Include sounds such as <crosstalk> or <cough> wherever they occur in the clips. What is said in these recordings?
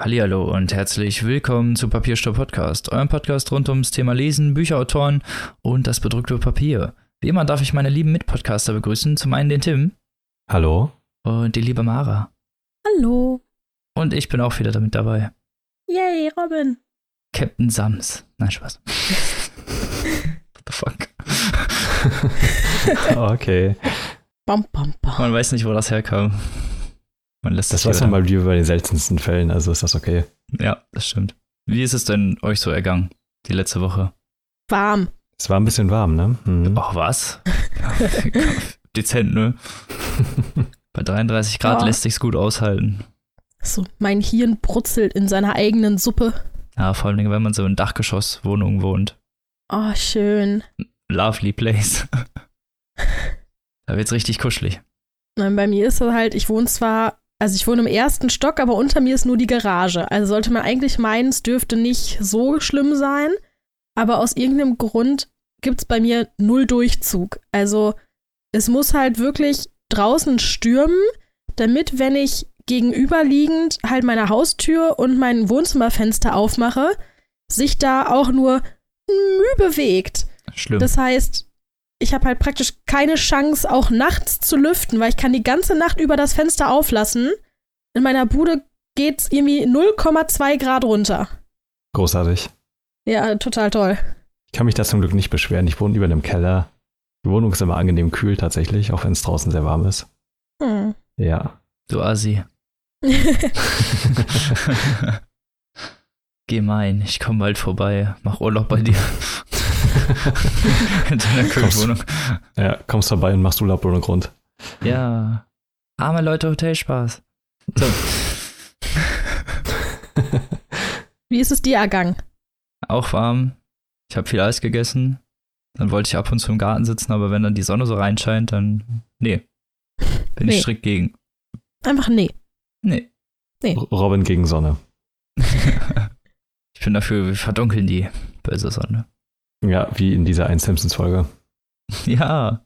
Hallihallo und herzlich willkommen zu Papierstopp Podcast, eurem Podcast rund ums Thema Lesen, Bücherautoren und das bedruckte Papier. Wie immer darf ich meine lieben Mitpodcaster begrüßen. Zum einen den Tim. Hallo. Und die liebe Mara. Hallo. Und ich bin auch wieder damit dabei. Yay, Robin. Captain Sams. Nein, Spaß. <laughs> What the fuck? <laughs> okay. Bam, bam, bam. Man weiß nicht, wo das herkam. Man lässt Das weiß man mal wie bei den seltensten Fällen, also ist das okay. Ja, das stimmt. Wie ist es denn euch so ergangen, die letzte Woche? Warm. Es war ein bisschen warm, ne? Mhm. Ach, was? <laughs> Dezent, ne? Bei 33 Grad Ja. lässt sich's gut aushalten. So, mein Hirn brutzelt in seiner eigenen Suppe. Ja, vor allem, wenn man so in Dachgeschosswohnungen wohnt. Oh, schön. Lovely place. <laughs> da wird's richtig kuschelig. Nein, bei mir ist es halt, ich wohne zwar, also ich wohne im ersten Stock, aber unter mir ist nur die Garage. Also sollte man eigentlich meinen, es dürfte nicht so schlimm sein. Aber aus irgendeinem Grund gibt es bei mir null Durchzug. Also es muss halt wirklich draußen stürmen, damit, wenn ich gegenüberliegend halt meine Haustür und mein Wohnzimmerfenster aufmache, sich da auch nur Mühe bewegt. Schlimm. Das heißt, ich habe halt praktisch keine Chance, auch nachts zu lüften, weil ich kann die ganze Nacht über das Fenster auflassen. In meiner Bude geht's irgendwie 0,2 Grad runter. Großartig. Ja, total toll. Ich kann mich da zum Glück nicht beschweren. Ich wohne über einem Keller. Die Wohnung ist immer angenehm kühl tatsächlich, auch wenn es draußen sehr warm ist. Hm. Ja. du Assi. <laughs> <laughs> Gemein, ich komme bald vorbei, mach Urlaub bei dir. In deiner Kühlwohnung. ja, kommst vorbei und machst Urlaub ohne Grund. Ja. Arme Leute, Hotelspaß. So. Wie ist es dir ergangen? Auch warm. Ich habe viel Eis gegessen. Dann wollte ich ab und zu im Garten sitzen, aber wenn dann die Sonne so reinscheint, dann. Nee. Bin Nee. ich strikt gegen. Einfach nee. Nee. Robin gegen Sonne. <laughs> ich bin dafür, wir verdunkeln die böse Sonne. Ja, wie in dieser einen Simpsons-Folge. Ja,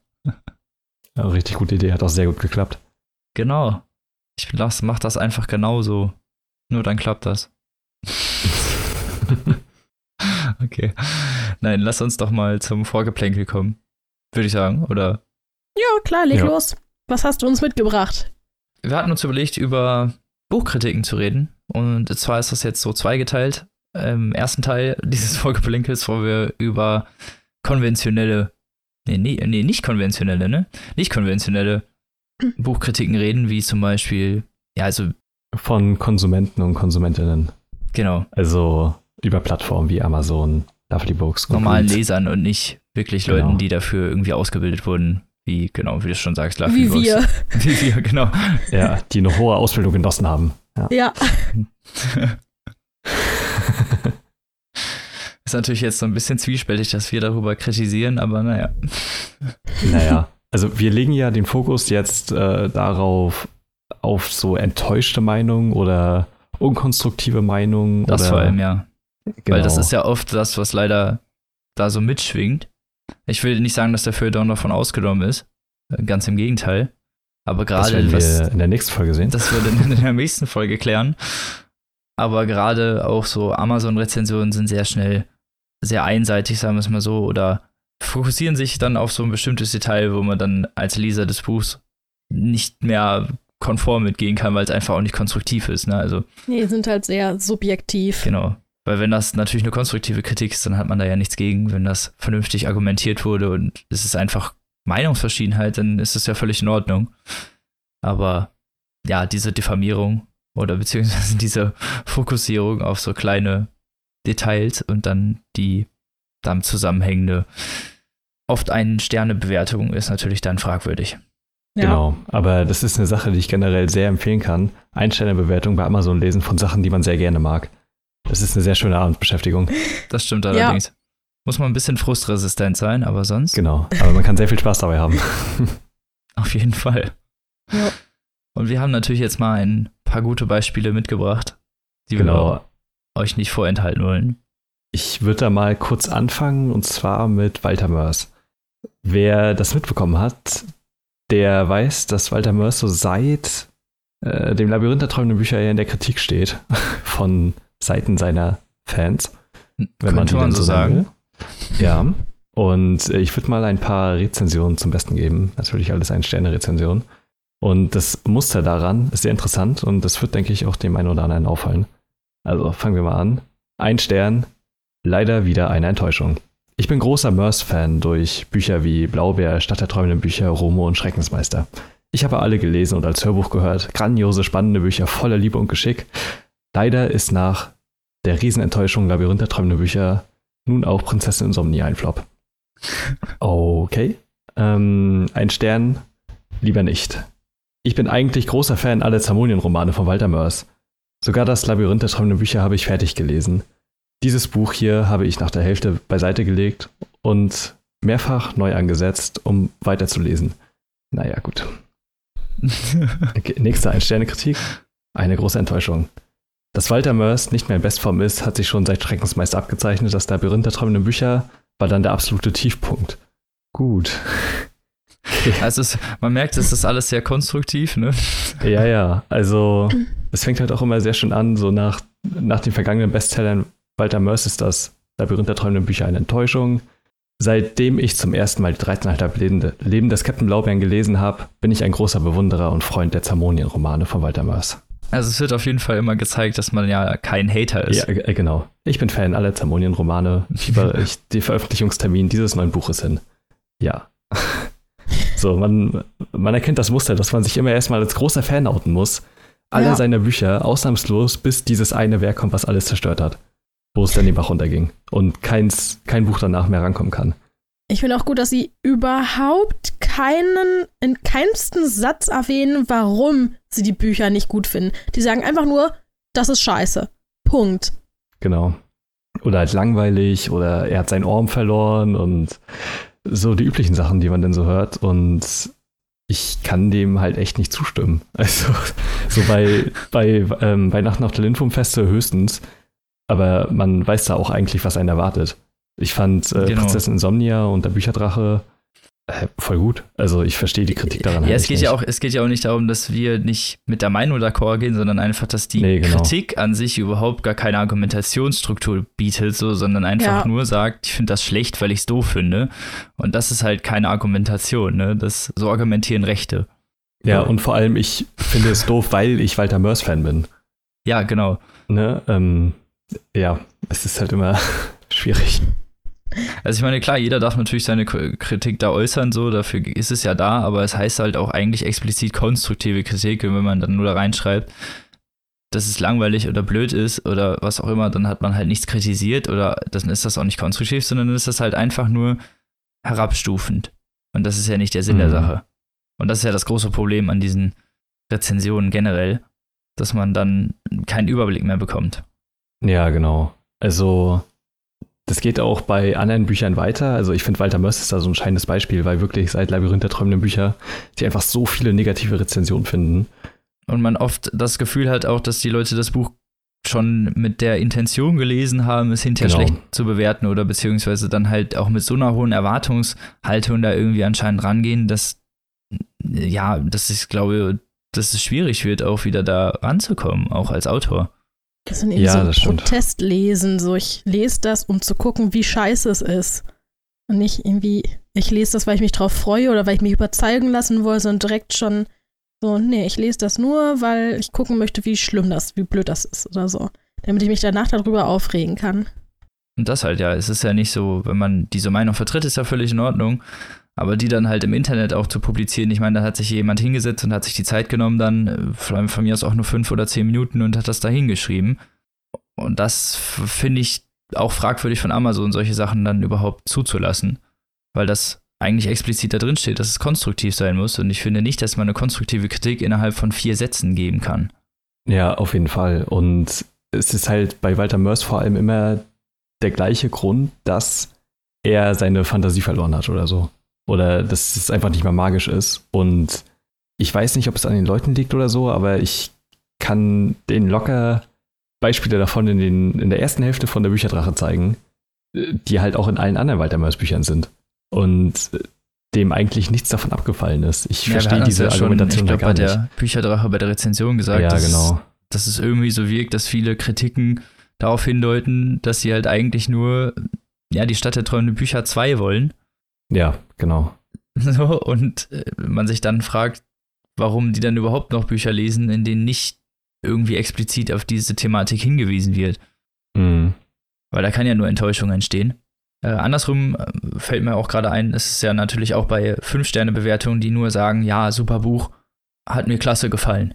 Ja, richtig gute Idee, hat auch sehr gut geklappt. genau. Ich lass, mach das einfach genauso. Nur dann klappt das. <laughs> okay. Nein, lass uns doch mal zum Vorgeplänkel kommen. Würde ich sagen, oder? Ja, klar, leg Ja. los. Was hast du uns mitgebracht? Wir hatten uns überlegt, über Buchkritiken zu reden. Und zwar ist das jetzt so zweigeteilt. Im ersten Teil <laughs> dieses Vorgeplinkels, wo wir über konventionelle, nee, nee, nee, nicht konventionelle, ne? Nicht konventionelle Buchkritiken reden, wie zum Beispiel, ja, also, Von Konsumenten und Konsumentinnen. genau, Also über Plattformen wie Amazon, Lovely Books, normalen Goodreads. Lesern und nicht wirklich Genau. Leuten, die dafür irgendwie ausgebildet wurden, wie, genau, wie du schon sagst, Lovely Wie Books. wir. <laughs> Wie wir, genau. Ja, die eine hohe Ausbildung genossen haben. Ja. Ja. <laughs> Ist natürlich jetzt so ein bisschen zwiespältig, dass wir darüber kritisieren, aber naja. Naja, also wir legen ja den Fokus jetzt äh, darauf, auf so enttäuschte Meinungen oder unkonstruktive Meinungen. Das oder, vor allem, ja. genau. Weil das ist ja oft das, was leider da so mitschwingt. Ich will nicht sagen, dass der Feuilleton davon ausgenommen ist. Äh, Ganz im Gegenteil. Aber das gerade werden was, wir in der nächsten Folge sehen. das wird in, in der nächsten Folge klären. Aber gerade auch so Amazon-Rezensionen sind sehr schnell sehr einseitig, sagen wir es mal so, oder fokussieren sich dann auf so ein bestimmtes Detail, wo man dann als Leser des Buchs nicht mehr konform mitgehen kann, weil es einfach auch nicht konstruktiv ist. Ne? Also Nee, sind halt sehr subjektiv. Genau. Weil wenn das natürlich eine konstruktive Kritik ist, dann hat man da ja nichts gegen. Wenn das vernünftig argumentiert wurde und es ist einfach Meinungsverschiedenheit, dann ist es ja völlig in Ordnung. Aber ja, diese Diffamierung oder beziehungsweise <laughs> diese Fokussierung auf so kleine Details und dann die damit zusammenhängende oft eine Sternebewertung ist natürlich dann fragwürdig. Ja. Genau, aber das ist eine Sache, die ich generell sehr empfehlen kann. Einstellerbewertung bei Amazon lesen von Sachen, die man sehr gerne mag. Das ist eine sehr schöne Abendbeschäftigung. <laughs> Das stimmt Ja. allerdings. Muss man ein bisschen frustresistent sein, aber sonst Genau, aber man kann sehr viel Spaß dabei haben. <laughs> Auf jeden Fall. Ja. Und wir haben natürlich jetzt mal ein paar gute Beispiele mitgebracht, die Genau. wir euch nicht vorenthalten wollen. Ich würde da mal kurz anfangen und zwar mit Walter Mörs. Wer das mitbekommen hat, der weiß, dass Walter Mörs so seit äh, dem Labyrinth der träumenden Bücher ja in der Kritik steht <laughs> von Seiten seiner Fans. Wenn man, man so sagen. Will. Ja. Und äh, ich würde mal ein paar Rezensionen zum Besten geben. Natürlich alles ein Sterne-Rezension. Und das Muster daran ist sehr interessant und das wird, denke ich, auch dem einen oder anderen auffallen. Also fangen wir mal an. Ein Stern, leider wieder eine Enttäuschung. Ich bin großer Merce-Fan durch Bücher wie Blaubeer, Stadt der träumenden Bücher, Romo und Schreckensmeister. Ich habe alle gelesen und als Hörbuch gehört. Grandiose, spannende Bücher voller Liebe und Geschick. Leider ist nach der Riesenenttäuschung Labyrinth der träumenden Bücher nun auch Prinzessin Insomnia ein Flop. <laughs> Okay. Ähm, ein Stern, lieber nicht. Ich bin eigentlich großer Fan aller Zamonien-Romane von Walter Mörs. Sogar das Labyrinth der träumenden Bücher habe ich fertig gelesen. Dieses Buch hier habe ich nach der Hälfte beiseite gelegt und mehrfach neu angesetzt, um weiterzulesen. Naja, gut. <laughs> Okay, nächste Ein-Sterne-Kritik. Eine große Enttäuschung. Dass Walter Mörs nicht mehr in Bestform ist, hat sich schon seit Schreckensmeister abgezeichnet. Das Labyrinth der träumenden Bücher war dann der absolute Tiefpunkt. Gut. <laughs> Also es, man merkt, es ist alles sehr konstruktiv, ne? Ja, ja. Also es fängt halt auch immer sehr schön an, so nach, nach den vergangenen Bestsellern Walter Mörs ist das Labyrinth der träumenden Bücher eine Enttäuschung. Seitdem ich zum ersten Mal die 13,5 Leben, Leben des Captain Blaubeeren gelesen habe, bin ich ein großer Bewunderer und Freund der Zamonien-Romane von Walter Mörs. Also es wird auf jeden Fall immer gezeigt, dass man ja kein Hater ist. Ja, äh, genau. Ich bin Fan aller Zamonien-Romane. Fieber ich <laughs> den Veröffentlichungstermin dieses neuen Buches hin. Ja. So, man, man erkennt das Muster, dass man sich immer erstmal als großer Fan outen muss. Alle ja. seiner Bücher, ausnahmslos, bis dieses eine Werk kommt, was alles zerstört hat wo es dann den Bach runterging und keins, kein Buch danach mehr rankommen kann. Ich finde auch gut, dass sie überhaupt keinen, in keinsten Satz erwähnen, warum sie die Bücher nicht gut finden. Die sagen einfach nur, das ist scheiße. Punkt. Genau. Oder halt langweilig oder er hat seinen Arm verloren und so die üblichen Sachen, die man denn so hört. Und ich kann dem halt echt nicht zustimmen. <laughs> Also, so bei, bei ähm, Weihnachten auf der Lindwurmfeste höchstens aber man weiß da auch eigentlich, was einen erwartet. Ich fand äh, genau. Prinzessin Insomnia und der Bücherdrache voll gut. Also ich verstehe die Kritik daran. Ja, halt es geht ja auch, es geht ja auch nicht darum, dass wir nicht mit der Meinung d'accord gehen, sondern einfach, dass die nee, genau. Kritik an sich überhaupt gar keine Argumentationsstruktur bietet, so, sondern einfach ja. nur sagt, ich finde das schlecht, weil ich es doof finde. Und das ist halt keine Argumentation, ne? Das so argumentieren Rechte. Ja, und vor allem, ich finde es doof, weil ich Walter Mörs-Fan bin. Ja, genau. Ne? Ähm, ja, es ist halt immer <laughs> schwierig. Also ich meine, klar, jeder darf natürlich seine Kritik da äußern, so, dafür ist es ja da, aber es heißt halt auch eigentlich explizit konstruktive Kritik, wenn man dann nur da reinschreibt, dass es langweilig oder blöd ist oder was auch immer, dann hat man halt nichts kritisiert oder dann ist das auch nicht konstruktiv, sondern dann ist das halt einfach nur herabstufend. Und das ist ja nicht der Sinn mhm. der Sache. Und das ist ja das große Problem an diesen Rezensionen generell, dass man dann keinen Überblick mehr bekommt. Ja, genau. Also, das geht auch bei anderen Büchern weiter. Also, ich finde, Walter Möss ist da so ein scheinendes Beispiel, weil wirklich seit Labyrinth der träumenden Bücher die einfach so viele negative Rezensionen finden. Und man oft das Gefühl hat auch, dass die Leute das Buch schon mit der Intention gelesen haben, es hinterher genau. schlecht zu bewerten oder beziehungsweise dann halt auch mit so einer hohen Erwartungshaltung da irgendwie anscheinend rangehen, dass ja, dass ich glaube, dass es schwierig wird, auch wieder da ranzukommen, auch als Autor. Das sind eben ja, so Protestlesen, so ich lese das, um zu gucken, wie scheiße es ist. Und nicht irgendwie, ich lese das, weil ich mich drauf freue oder weil ich mich überzeugen lassen will, sondern direkt schon so, nee, ich lese das nur, weil ich gucken möchte, wie schlimm das, wie blöd das ist oder so. Damit ich mich danach darüber aufregen kann. Und das halt, ja, es ist ja nicht so, wenn man diese Meinung vertritt, ist ja völlig in Ordnung. Aber die dann halt im Internet auch zu publizieren, ich meine, da hat sich jemand hingesetzt und hat sich die Zeit genommen, dann, von, von mir aus auch nur fünf oder zehn Minuten und hat das da hingeschrieben. Und das finde ich auch fragwürdig von Amazon, solche Sachen dann überhaupt zuzulassen. Weil das eigentlich explizit da drin steht, dass es konstruktiv sein muss. Und ich finde nicht, dass man eine konstruktive Kritik innerhalb von vier Sätzen geben kann. Ja, auf jeden Fall. Und es ist halt bei Walter Mörs vor allem immer der gleiche Grund, dass er seine Fantasie verloren hat oder so. Oder dass es einfach nicht mehr magisch ist. Und ich weiß nicht, ob es an den Leuten liegt oder so, aber ich kann den locker Beispiele davon in, den, in der ersten Hälfte von der Bücherdrache zeigen, die halt auch in allen anderen Walter Büchern sind. Und dem eigentlich nichts davon abgefallen ist. Ich ja, verstehe diese ja Argumentation schon, ich glaub, bei der Bücherdrache bei der Rezension gesagt, ja, dass genau. dass es irgendwie so wirkt, dass viele Kritiken darauf hindeuten, dass sie halt eigentlich nur, ja, die Stadt der träumenden Bücher 2 wollen. Ja, genau. <laughs> So, und äh, man sich dann fragt, warum die dann überhaupt noch Bücher lesen, in denen nicht irgendwie explizit auf diese Thematik hingewiesen wird. Mhm. Weil da kann ja nur Enttäuschung entstehen. Äh, andersrum äh, fällt mir auch gerade ein, es ist ja natürlich auch bei 5-Sterne-Bewertungen, die nur sagen, ja, super Buch, hat mir klasse gefallen.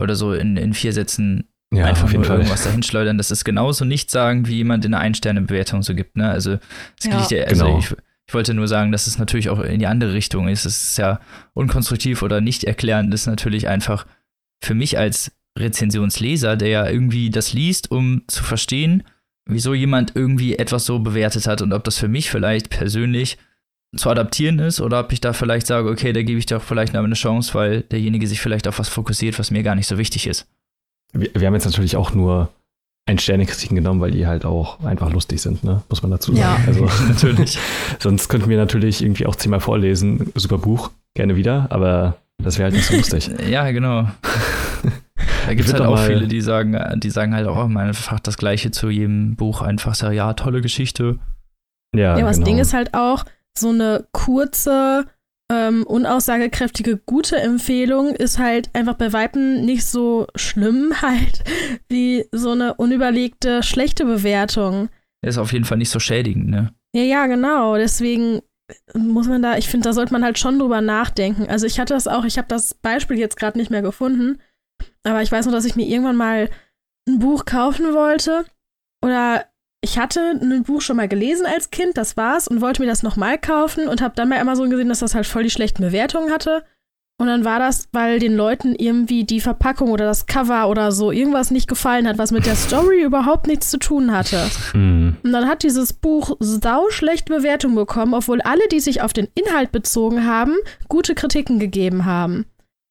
Oder so in, in vier Sätzen Ja, einfach nur Fall. irgendwas dahin schleudern. Das ist genauso nicht sagen, wie jemand in einer Ein-Sterne-Bewertung so gibt. Ne? Also, es Ja. geht ja, also Genau. ich, ich wollte nur sagen, dass es natürlich auch in die andere Richtung ist. Es ist ja unkonstruktiv oder nicht erklärend, ist natürlich einfach für mich als Rezensionsleser, der ja irgendwie das liest, um zu verstehen, wieso jemand irgendwie etwas so bewertet hat und ob das für mich vielleicht persönlich zu adaptieren ist oder ob ich da vielleicht sage, okay, da gebe ich doch vielleicht eine Chance, weil derjenige sich vielleicht auf was fokussiert, was mir gar nicht so wichtig ist. Wir, wir haben jetzt natürlich auch nur Ein-Sterne-Kritiken genommen, weil die halt auch einfach lustig sind, ne? muss man dazu sagen. Ja. Also, <laughs> Natürlich. sonst könnten wir natürlich irgendwie auch zehnmal vorlesen. Super Buch, gerne wieder, aber das wäre halt nicht so lustig. <laughs> Ja, genau. Da gibt es halt auch mal- viele, die sagen, die sagen halt auch immer einfach das Gleiche zu jedem Buch. Einfach so, ja, tolle Geschichte. Ja, Ja, aber das genau. Ding ist halt auch, so eine kurze, ähm, unaussagekräftige, gute Empfehlung ist halt einfach bei Weitem nicht so schlimm <laughs> halt wie so eine unüberlegte, schlechte Bewertung. Ist auf jeden Fall nicht so schädigend, ne? Ja, ja, genau. Deswegen muss man da, ich finde, da sollte man halt schon drüber nachdenken. Also ich hatte das auch, ich habe das Beispiel jetzt gerade nicht mehr gefunden, aber ich weiß nur, dass ich mir irgendwann mal ein Buch kaufen wollte oder ich hatte ein Buch schon mal gelesen als Kind, das war's, und wollte mir das nochmal kaufen und habe dann bei Amazon gesehen, dass das halt voll die schlechten Bewertungen hatte. Und dann war das, weil den Leuten irgendwie die Verpackung oder das Cover oder so irgendwas nicht gefallen hat, was mit der Story überhaupt nichts zu tun hatte. Mhm. Und dann hat dieses Buch sau schlechte Bewertungen bekommen, obwohl alle, die sich auf den Inhalt bezogen haben, gute Kritiken gegeben haben.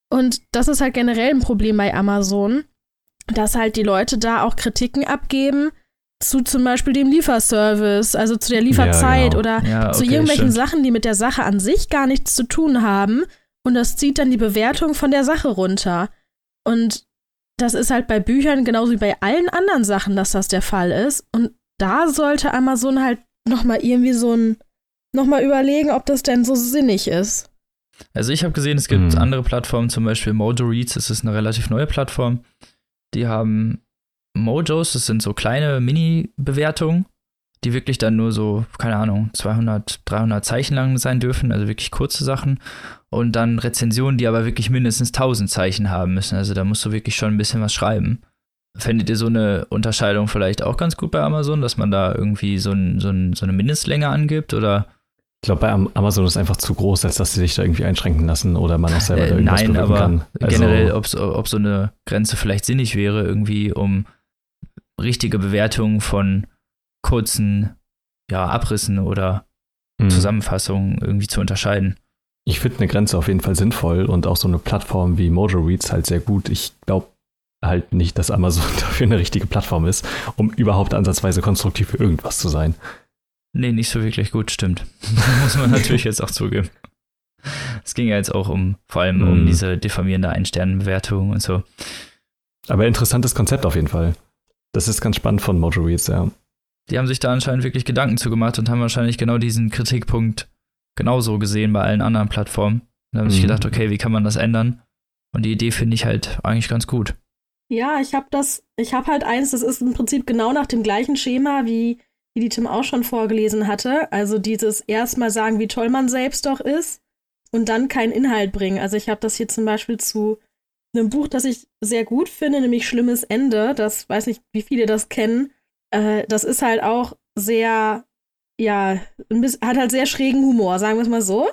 Und das ist halt generell ein Problem bei Amazon, dass halt die Leute da auch Kritiken abgeben zu zum Beispiel dem Lieferservice, also zu der Lieferzeit genau. oder Ja, zu okay, irgendwelchen stimmt. Sachen, die mit der Sache an sich gar nichts zu tun haben. Und das zieht dann die Bewertung von der Sache runter. Und das ist halt bei Büchern genauso wie bei allen anderen Sachen, dass das der Fall ist. Und da sollte Amazon halt nochmal irgendwie so ein, nochmal überlegen, ob das denn so sinnig ist. Also ich habe gesehen, es gibt Mhm. andere Plattformen, zum Beispiel Mojo Reads, das ist eine relativ neue Plattform. Die haben Mojos, das sind so kleine Mini-Bewertungen, die wirklich dann nur so, keine Ahnung, 200, 300 Zeichen lang sein dürfen, also wirklich kurze Sachen. Und dann Rezensionen, die aber wirklich mindestens 1000 Zeichen haben müssen. Also da musst du wirklich schon ein bisschen was schreiben. Fändet ihr so eine Unterscheidung vielleicht auch ganz gut bei Amazon, dass man da irgendwie so, ein, so, ein, so eine Mindestlänge angibt? Oder Ich glaube, bei Am- Amazon ist einfach zu groß, als dass sie sich da irgendwie einschränken lassen oder man auch selber da Äh, irgendwas nein, aber kann. Also, generell, ob so eine Grenze vielleicht sinnig wäre, irgendwie, um richtige Bewertungen von kurzen ja, Abrissen oder mh. Zusammenfassungen irgendwie zu unterscheiden. Ich finde eine Grenze auf jeden Fall sinnvoll und auch so eine Plattform wie Mojo Reads halt sehr gut. Ich glaube halt nicht, dass Amazon <laughs> dafür eine richtige Plattform ist, um überhaupt ansatzweise konstruktiv für irgendwas zu sein. Nee, nicht so wirklich gut, stimmt. <laughs> Muss man natürlich jetzt auch zugeben. Es ging ja jetzt auch um, vor allem um Mhm. diese diffamierende Ein-Sterne-Bewertung und so. Aber interessantes Konzept auf jeden Fall. Das ist ganz spannend von Mojo Reads, ja. Die haben sich da anscheinend wirklich Gedanken zu gemacht und haben wahrscheinlich genau diesen Kritikpunkt genauso gesehen bei allen anderen Plattformen. Da haben sich Mhm. gedacht, okay, wie kann man das ändern? Und die Idee finde ich halt eigentlich ganz gut. Ja, ich habe das, ich habe halt eins, das ist im Prinzip genau nach dem gleichen Schema, wie, wie die Tim auch schon vorgelesen hatte. Also dieses erstmal sagen, wie toll man selbst doch ist und dann keinen Inhalt bringen. Also ich habe das hier zum Beispiel zu einem Buch, das ich sehr gut finde, nämlich Schlimmes Ende. Das weiß nicht, wie viele das kennen. Äh, das ist halt auch sehr, ja, hat halt sehr schrägen Humor, sagen wir es mal so.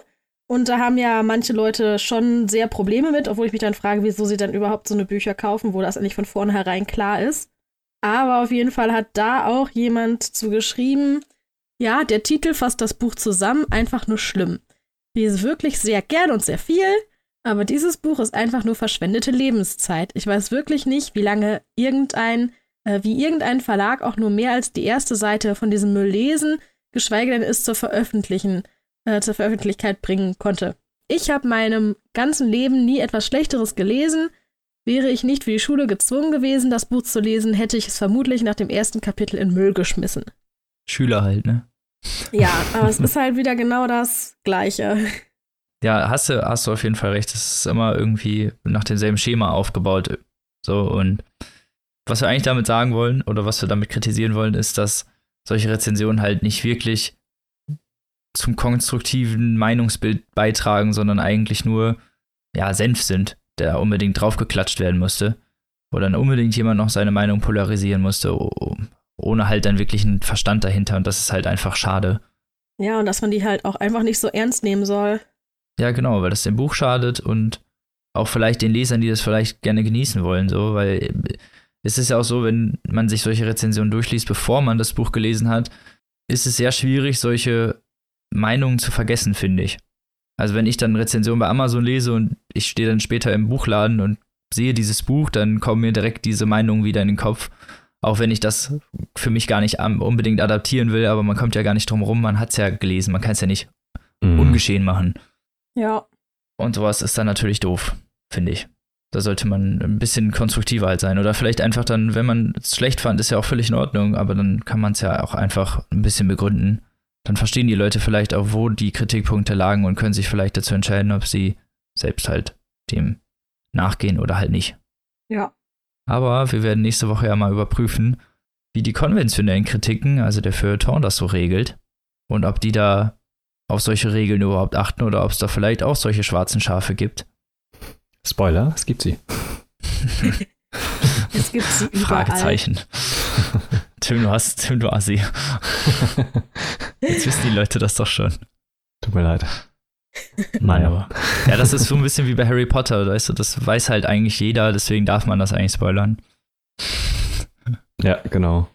Und da haben ja manche Leute schon sehr Probleme mit, obwohl ich mich dann frage, wieso sie dann überhaupt so eine Bücher kaufen, wo das eigentlich von vornherein klar ist. Aber auf jeden Fall hat da auch jemand zu geschrieben, ja, der Titel fasst das Buch zusammen, einfach nur schlimm. Lese wirklich sehr gern und sehr viel, aber dieses Buch ist einfach nur verschwendete Lebenszeit. Ich weiß wirklich nicht, wie lange irgendein, äh, wie irgendein Verlag auch nur mehr als die erste Seite von diesem Müll lesen, geschweige denn es zur veröffentlichen, äh, zur Veröffentlichkeit bringen konnte. Ich habe meinem ganzen Leben nie etwas Schlechteres gelesen. Wäre ich nicht für die Schule gezwungen gewesen, das Buch zu lesen, hätte ich es vermutlich nach dem ersten Kapitel in Müll geschmissen. Schüler halt, ne? Ja, aber es <laughs> ist halt wieder genau das Gleiche. Ja, hast du, hast du auf jeden Fall recht. Es ist immer irgendwie nach demselben Schema aufgebaut. So, und was wir eigentlich damit sagen wollen oder was wir damit kritisieren wollen, ist, dass solche Rezensionen halt nicht wirklich zum konstruktiven Meinungsbild beitragen, sondern eigentlich nur, ja, Senf sind der unbedingt draufgeklatscht werden musste. Oder dann unbedingt jemand noch seine Meinung polarisieren musste, ohne halt dann wirklich einen Verstand dahinter. Und das ist halt einfach schade. Ja, und dass man die halt auch einfach nicht so ernst nehmen soll. Ja, genau, weil das dem Buch schadet und auch vielleicht den Lesern, die das vielleicht gerne genießen wollen, so, weil es ist ja auch so, wenn man sich solche Rezensionen durchliest, bevor man das Buch gelesen hat, ist es sehr schwierig, solche Meinungen zu vergessen, finde ich. Also wenn ich dann Rezensionen bei Amazon lese und ich stehe dann später im Buchladen und sehe dieses Buch, dann kommen mir direkt diese Meinungen wieder in den Kopf. Auch wenn ich das für mich gar nicht unbedingt adaptieren will, aber man kommt ja gar nicht drum rum, man hat es ja gelesen, man kann es ja nicht mhm. ungeschehen machen. Ja. Und sowas ist dann natürlich doof, finde ich. Da sollte man ein bisschen konstruktiver halt sein. Oder vielleicht einfach dann, wenn man es schlecht fand, ist ja auch völlig in Ordnung, aber dann kann man es ja auch einfach ein bisschen begründen dann verstehen die Leute vielleicht auch, wo die Kritikpunkte lagen und können sich vielleicht dazu entscheiden, ob sie selbst halt dem nachgehen oder halt nicht. Ja. Aber wir werden nächste Woche ja mal überprüfen, wie die konventionellen Kritiken, also der Feuilleton, das so regelt und ob die da auf solche Regeln überhaupt achten oder ob es da vielleicht auch solche schwarzen Schafe gibt. Spoiler, es gibt sie. <laughs> es gibt sie überall. Fragezeichen. Tim, du hast, Tim, du Assi. Jetzt wissen die Leute das doch schon. Tut mir leid. Naja. Ja, das ist so ein bisschen wie bei Harry Potter, weißt du, das weiß halt eigentlich jeder, deswegen darf man das eigentlich spoilern. Ja, genau.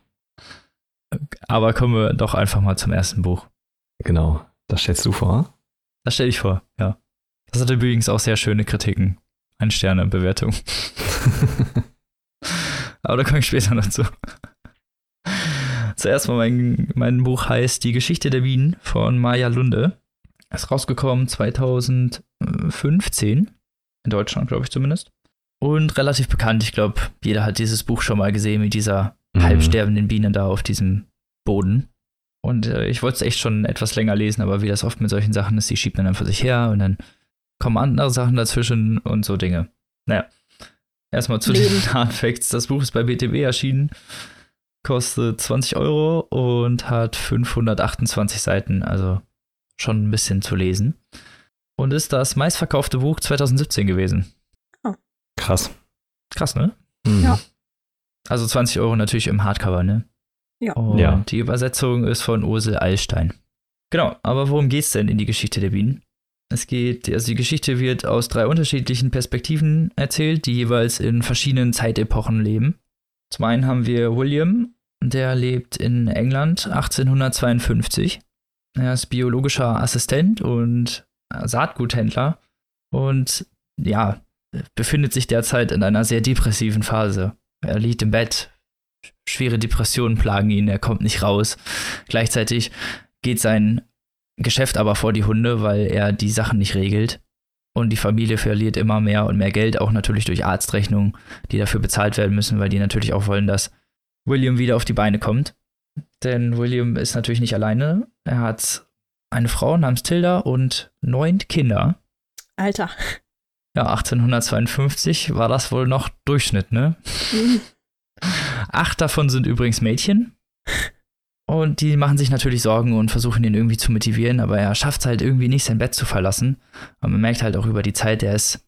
Aber kommen wir doch einfach mal zum ersten Buch. Genau. Das stellst du vor? Das stelle ich vor, ja. Das hat übrigens auch sehr schöne Kritiken. Ein Sterne Bewertung. <laughs> Aber da komme ich später noch zu. Zuerst mal mein, mein Buch heißt Die Geschichte der Bienen von Maya Lunde. Ist rausgekommen 2015. In Deutschland, glaube ich zumindest. Und relativ bekannt. Ich glaube, jeder hat dieses Buch schon mal gesehen mit dieser mhm. halbsterbenden Biene da auf diesem Boden. Und äh, ich wollte es echt schon etwas länger lesen, aber wie das oft mit solchen Sachen ist, die schiebt man dann vor sich her und dann kommen andere Sachen dazwischen und so Dinge. Naja. Erstmal zu Leben. den <laughs> Hard Facts. Das Buch ist bei BTB erschienen kostet 20 Euro und hat 528 Seiten, also schon ein bisschen zu lesen. Und ist das meistverkaufte Buch 2017 gewesen. Oh. Krass. Krass, ne? Mhm. Ja. Also 20 Euro natürlich im Hardcover, ne? Ja. Und ja. die Übersetzung ist von Ursel Eilstein. Genau, aber worum geht's denn in die Geschichte der Bienen? Es geht, also die Geschichte wird aus drei unterschiedlichen Perspektiven erzählt, die jeweils in verschiedenen Zeitepochen leben. Zum einen haben wir William, der lebt in England 1852. Er ist biologischer Assistent und Saatguthändler und ja, befindet sich derzeit in einer sehr depressiven Phase. Er liegt im Bett, schwere Depressionen plagen ihn, er kommt nicht raus. Gleichzeitig geht sein Geschäft aber vor die Hunde, weil er die Sachen nicht regelt. Und die Familie verliert immer mehr und mehr Geld, auch natürlich durch Arztrechnungen, die dafür bezahlt werden müssen, weil die natürlich auch wollen, dass William wieder auf die Beine kommt. Denn William ist natürlich nicht alleine. Er hat eine Frau namens Tilda und neun Kinder. Alter. Ja, 1852 war das wohl noch Durchschnitt, ne? Mhm. Acht davon sind übrigens Mädchen. Und die machen sich natürlich Sorgen und versuchen ihn irgendwie zu motivieren, aber er schafft es halt irgendwie nicht, sein Bett zu verlassen. Und man merkt halt auch über die Zeit, er ist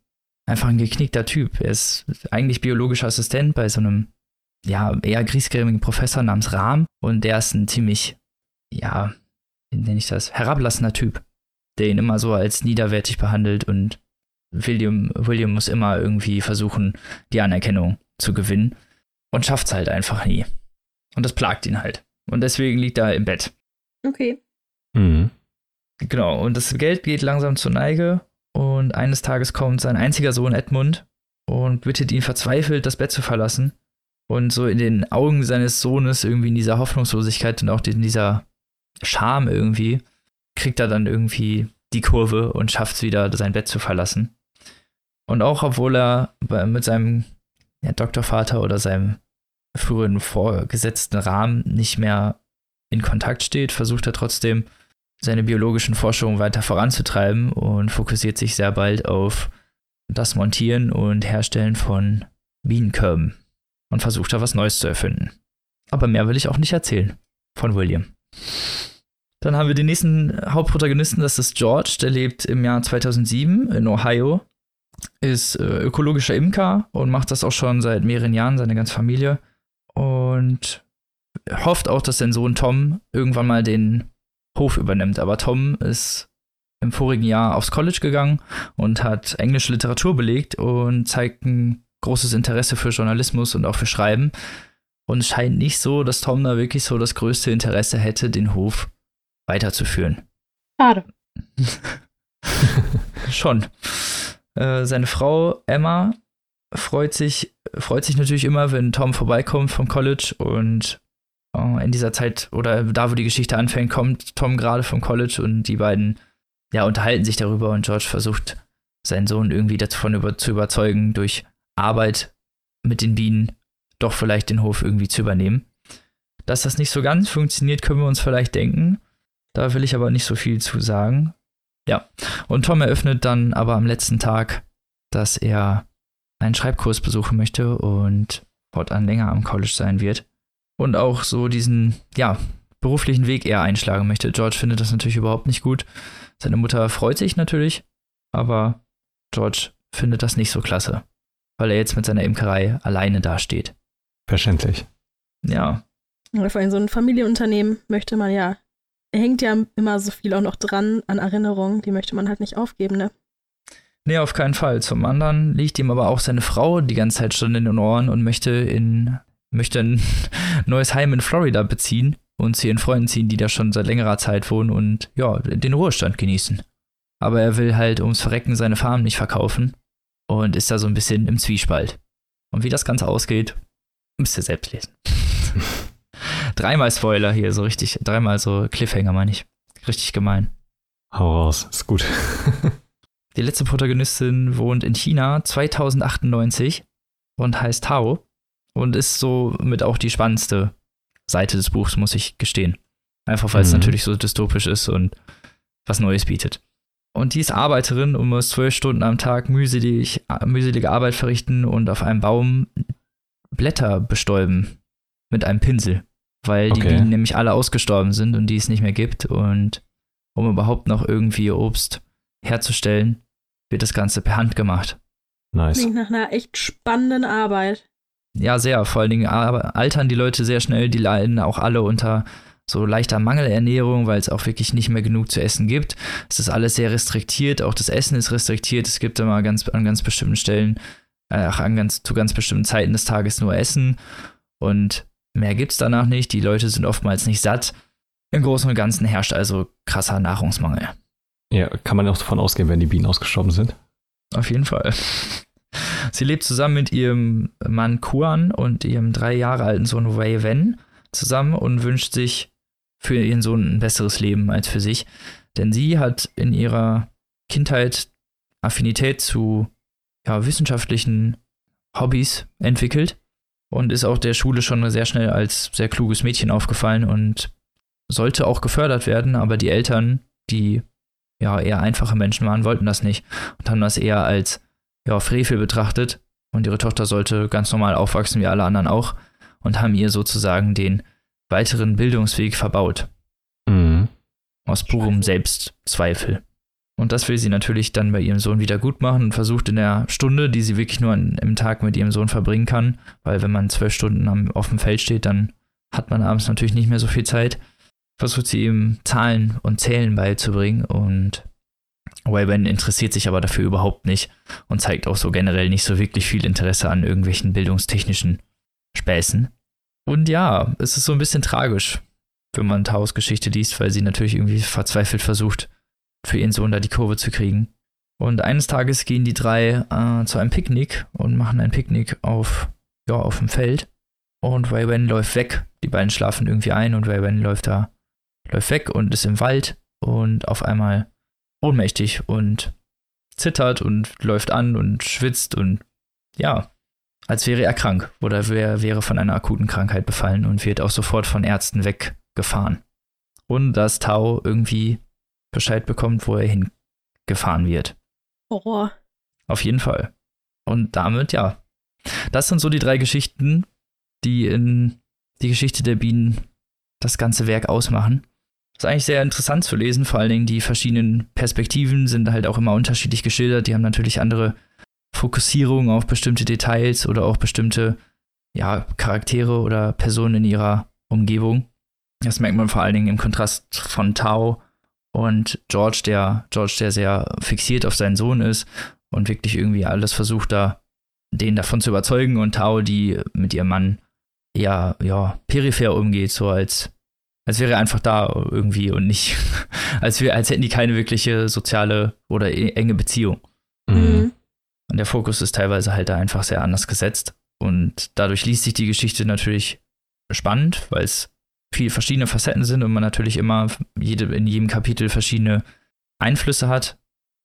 einfach ein geknickter Typ. Er ist eigentlich biologischer Assistent bei so einem, ja, eher griesgrämigen Professor namens Rahm. Und der ist ein ziemlich, ja, wie nenne ich das, herablassender Typ, der ihn immer so als niederwertig behandelt und William, William muss immer irgendwie versuchen, die Anerkennung zu gewinnen und schafft es halt einfach nie. Und das plagt ihn halt. Und deswegen liegt er im Bett. Okay. Mhm. Genau, und das Geld geht langsam zur Neige. Und eines Tages kommt sein einziger Sohn Edmund und bittet ihn verzweifelt, das Bett zu verlassen. Und so in den Augen seines Sohnes, irgendwie in dieser Hoffnungslosigkeit und auch in dieser Scham irgendwie, kriegt er dann irgendwie die Kurve und schafft es wieder, sein Bett zu verlassen. Und auch obwohl er mit seinem ja, Doktorvater oder seinem früheren vorgesetzten Rahmen nicht mehr in Kontakt steht, versucht er trotzdem seine biologischen Forschungen weiter voranzutreiben und fokussiert sich sehr bald auf das Montieren und Herstellen von Bienenkörben und versucht da was Neues zu erfinden. Aber mehr will ich auch nicht erzählen von William. Dann haben wir den nächsten Hauptprotagonisten, das ist George, der lebt im Jahr 2007 in Ohio, ist äh, ökologischer Imker und macht das auch schon seit mehreren Jahren, seine ganze Familie. Und hofft auch, dass sein Sohn Tom irgendwann mal den Hof übernimmt. Aber Tom ist im vorigen Jahr aufs College gegangen und hat englische Literatur belegt und zeigt ein großes Interesse für Journalismus und auch für Schreiben. Und es scheint nicht so, dass Tom da wirklich so das größte Interesse hätte, den Hof weiterzuführen. Schade. <laughs> Schon. Äh, seine Frau Emma freut sich, freut sich natürlich immer, wenn Tom vorbeikommt vom College und äh, in dieser Zeit oder da, wo die Geschichte anfängt, kommt Tom gerade vom College und die beiden ja, unterhalten sich darüber und George versucht, seinen Sohn irgendwie davon über, zu überzeugen, durch Arbeit mit den Bienen doch vielleicht den Hof irgendwie zu übernehmen. Dass das nicht so ganz funktioniert, können wir uns vielleicht denken. Da will ich aber nicht so viel zu sagen. Ja, und Tom eröffnet dann aber am letzten Tag, dass er einen Schreibkurs besuchen möchte und fortan länger am College sein wird. Und auch so diesen, ja, beruflichen Weg eher einschlagen möchte. George findet das natürlich überhaupt nicht gut. Seine Mutter freut sich natürlich, aber George findet das nicht so klasse, weil er jetzt mit seiner Imkerei alleine dasteht. Verständlich. Ja. Vor allem so ein Familienunternehmen möchte man ja, hängt ja immer so viel auch noch dran an Erinnerungen, die möchte man halt nicht aufgeben, ne? Nee, auf keinen Fall. Zum anderen liegt ihm aber auch seine Frau die ganze Zeit schon in den Ohren und möchte in möchte ein <laughs> neues Heim in Florida beziehen und zu ihren Freunden ziehen, die da schon seit längerer Zeit wohnen und ja, den Ruhestand genießen. Aber er will halt ums Verrecken seine Farm nicht verkaufen und ist da so ein bisschen im Zwiespalt. Und wie das Ganze ausgeht, müsst ihr selbst lesen. <laughs> dreimal Spoiler hier, so richtig, dreimal so Cliffhanger, meine ich. Richtig gemein. Hau raus, ist gut. <laughs> Die letzte Protagonistin wohnt in China 2098 und heißt Tao und ist so mit auch die spannendste Seite des Buchs, muss ich gestehen. Einfach weil es mhm. natürlich so dystopisch ist und was Neues bietet. Und die ist Arbeiterin und muss zwölf Stunden am Tag mühselig, mühselige Arbeit verrichten und auf einem Baum Blätter bestäuben mit einem Pinsel, weil okay. die Bienen nämlich alle ausgestorben sind und die es nicht mehr gibt. Und um überhaupt noch irgendwie Obst herzustellen, wird das Ganze per Hand gemacht. Nice. Klingt nach einer echt spannenden Arbeit. Ja, sehr. Vor allen Dingen altern die Leute sehr schnell. Die leiden auch alle unter so leichter Mangelernährung, weil es auch wirklich nicht mehr genug zu essen gibt. Es ist alles sehr restriktiert. Auch das Essen ist restriktiert. Es gibt immer ganz, an ganz bestimmten Stellen, äh, an ganz, zu ganz bestimmten Zeiten des Tages nur Essen. Und mehr gibt es danach nicht. Die Leute sind oftmals nicht satt. Im Großen und Ganzen herrscht also krasser Nahrungsmangel. Ja, kann man auch davon ausgehen, wenn die Bienen ausgestorben sind? Auf jeden Fall. <laughs> Sie lebt zusammen mit ihrem Mann Kuan und ihrem drei Jahre alten Sohn Wei Wen zusammen und wünscht sich für ihren Sohn ein besseres Leben als für sich. Denn sie hat in ihrer Kindheit Affinität zu ja, wissenschaftlichen Hobbys entwickelt und ist auch der Schule schon sehr schnell als sehr kluges Mädchen aufgefallen und sollte auch gefördert werden, aber die Eltern, die ja eher einfache Menschen waren, wollten das nicht und haben das eher als ja, Frevel betrachtet und ihre Tochter sollte ganz normal aufwachsen wie alle anderen auch und haben ihr sozusagen den weiteren Bildungsweg verbaut. Mhm. Aus purem Selbstzweifel. Und das will sie natürlich dann bei ihrem Sohn wieder gut machen und versucht in der Stunde, die sie wirklich nur an, im Tag mit ihrem Sohn verbringen kann, weil wenn man zwölf Stunden am, auf dem Feld steht, dann hat man abends natürlich nicht mehr so viel Zeit, versucht sie ihm Zahlen und Zählen beizubringen und Wayban interessiert sich aber dafür überhaupt nicht und zeigt auch so generell nicht so wirklich viel Interesse an irgendwelchen bildungstechnischen Späßen. Und ja, es ist so ein bisschen tragisch, wenn man Taos Geschichte liest, weil sie natürlich irgendwie verzweifelt versucht, für ihren Sohn da die Kurve zu kriegen. Und eines Tages gehen die drei äh, zu einem Picknick und machen ein Picknick auf, ja, auf dem Feld. Und Waywen läuft weg. Die beiden schlafen irgendwie ein und Waywen läuft da, läuft weg und ist im Wald. Und auf einmal ohnmächtig und zittert und läuft an und schwitzt und ja, als wäre er krank oder wär, wäre von einer akuten Krankheit befallen und wird auch sofort von Ärzten weggefahren. Und dass Tao irgendwie Bescheid bekommt, wo er hingefahren wird. Horror. Auf jeden Fall. Und damit, ja. Das sind so die drei Geschichten, die in die Geschichte der Bienen das ganze Werk ausmachen. Das ist eigentlich sehr interessant zu lesen, vor allen Dingen die verschiedenen Perspektiven sind halt auch immer unterschiedlich geschildert. Die haben natürlich andere Fokussierungen auf bestimmte Details oder auch bestimmte ja, Charaktere oder Personen in ihrer Umgebung. Das merkt man vor allen Dingen im Kontrast von Tao und George, der George, der sehr fixiert auf seinen Sohn ist und wirklich irgendwie alles versucht, da den davon zu überzeugen und Tao, die mit ihrem Mann ja, ja, peripher umgeht, so als, als wäre er einfach da irgendwie und nicht, <laughs> als, wir, als hätten die keine wirkliche soziale oder e, enge Beziehung. Mhm. Und der Fokus ist teilweise halt da einfach sehr anders gesetzt. Und dadurch liest sich die Geschichte natürlich spannend, weil es viele verschiedene Facetten sind und man natürlich immer jede, in jedem Kapitel verschiedene Einflüsse hat.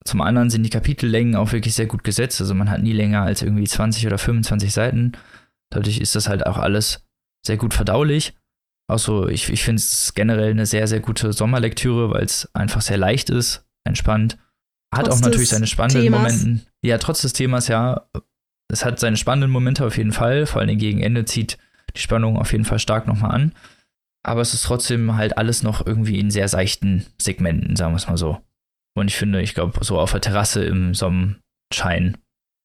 Zum anderen sind die Kapitellängen auch wirklich sehr gut gesetzt. Also man hat nie länger als irgendwie 20 oder 25 Seiten. Dadurch ist das halt auch alles sehr gut verdaulich. Also ich, ich finde es generell eine sehr, sehr gute Sommerlektüre, weil es einfach sehr leicht ist, entspannt. Hat Trotz auch natürlich seine spannenden Themas. Momente. Ja, trotz des Themas, ja. Es hat seine spannenden Momente auf jeden Fall. Vor allem gegen Ende zieht die Spannung auf jeden Fall stark nochmal an. Aber es ist trotzdem halt alles noch irgendwie in sehr seichten Segmenten, sagen wir es mal so. Und ich finde, ich glaube, so auf der Terrasse im Sonnenschein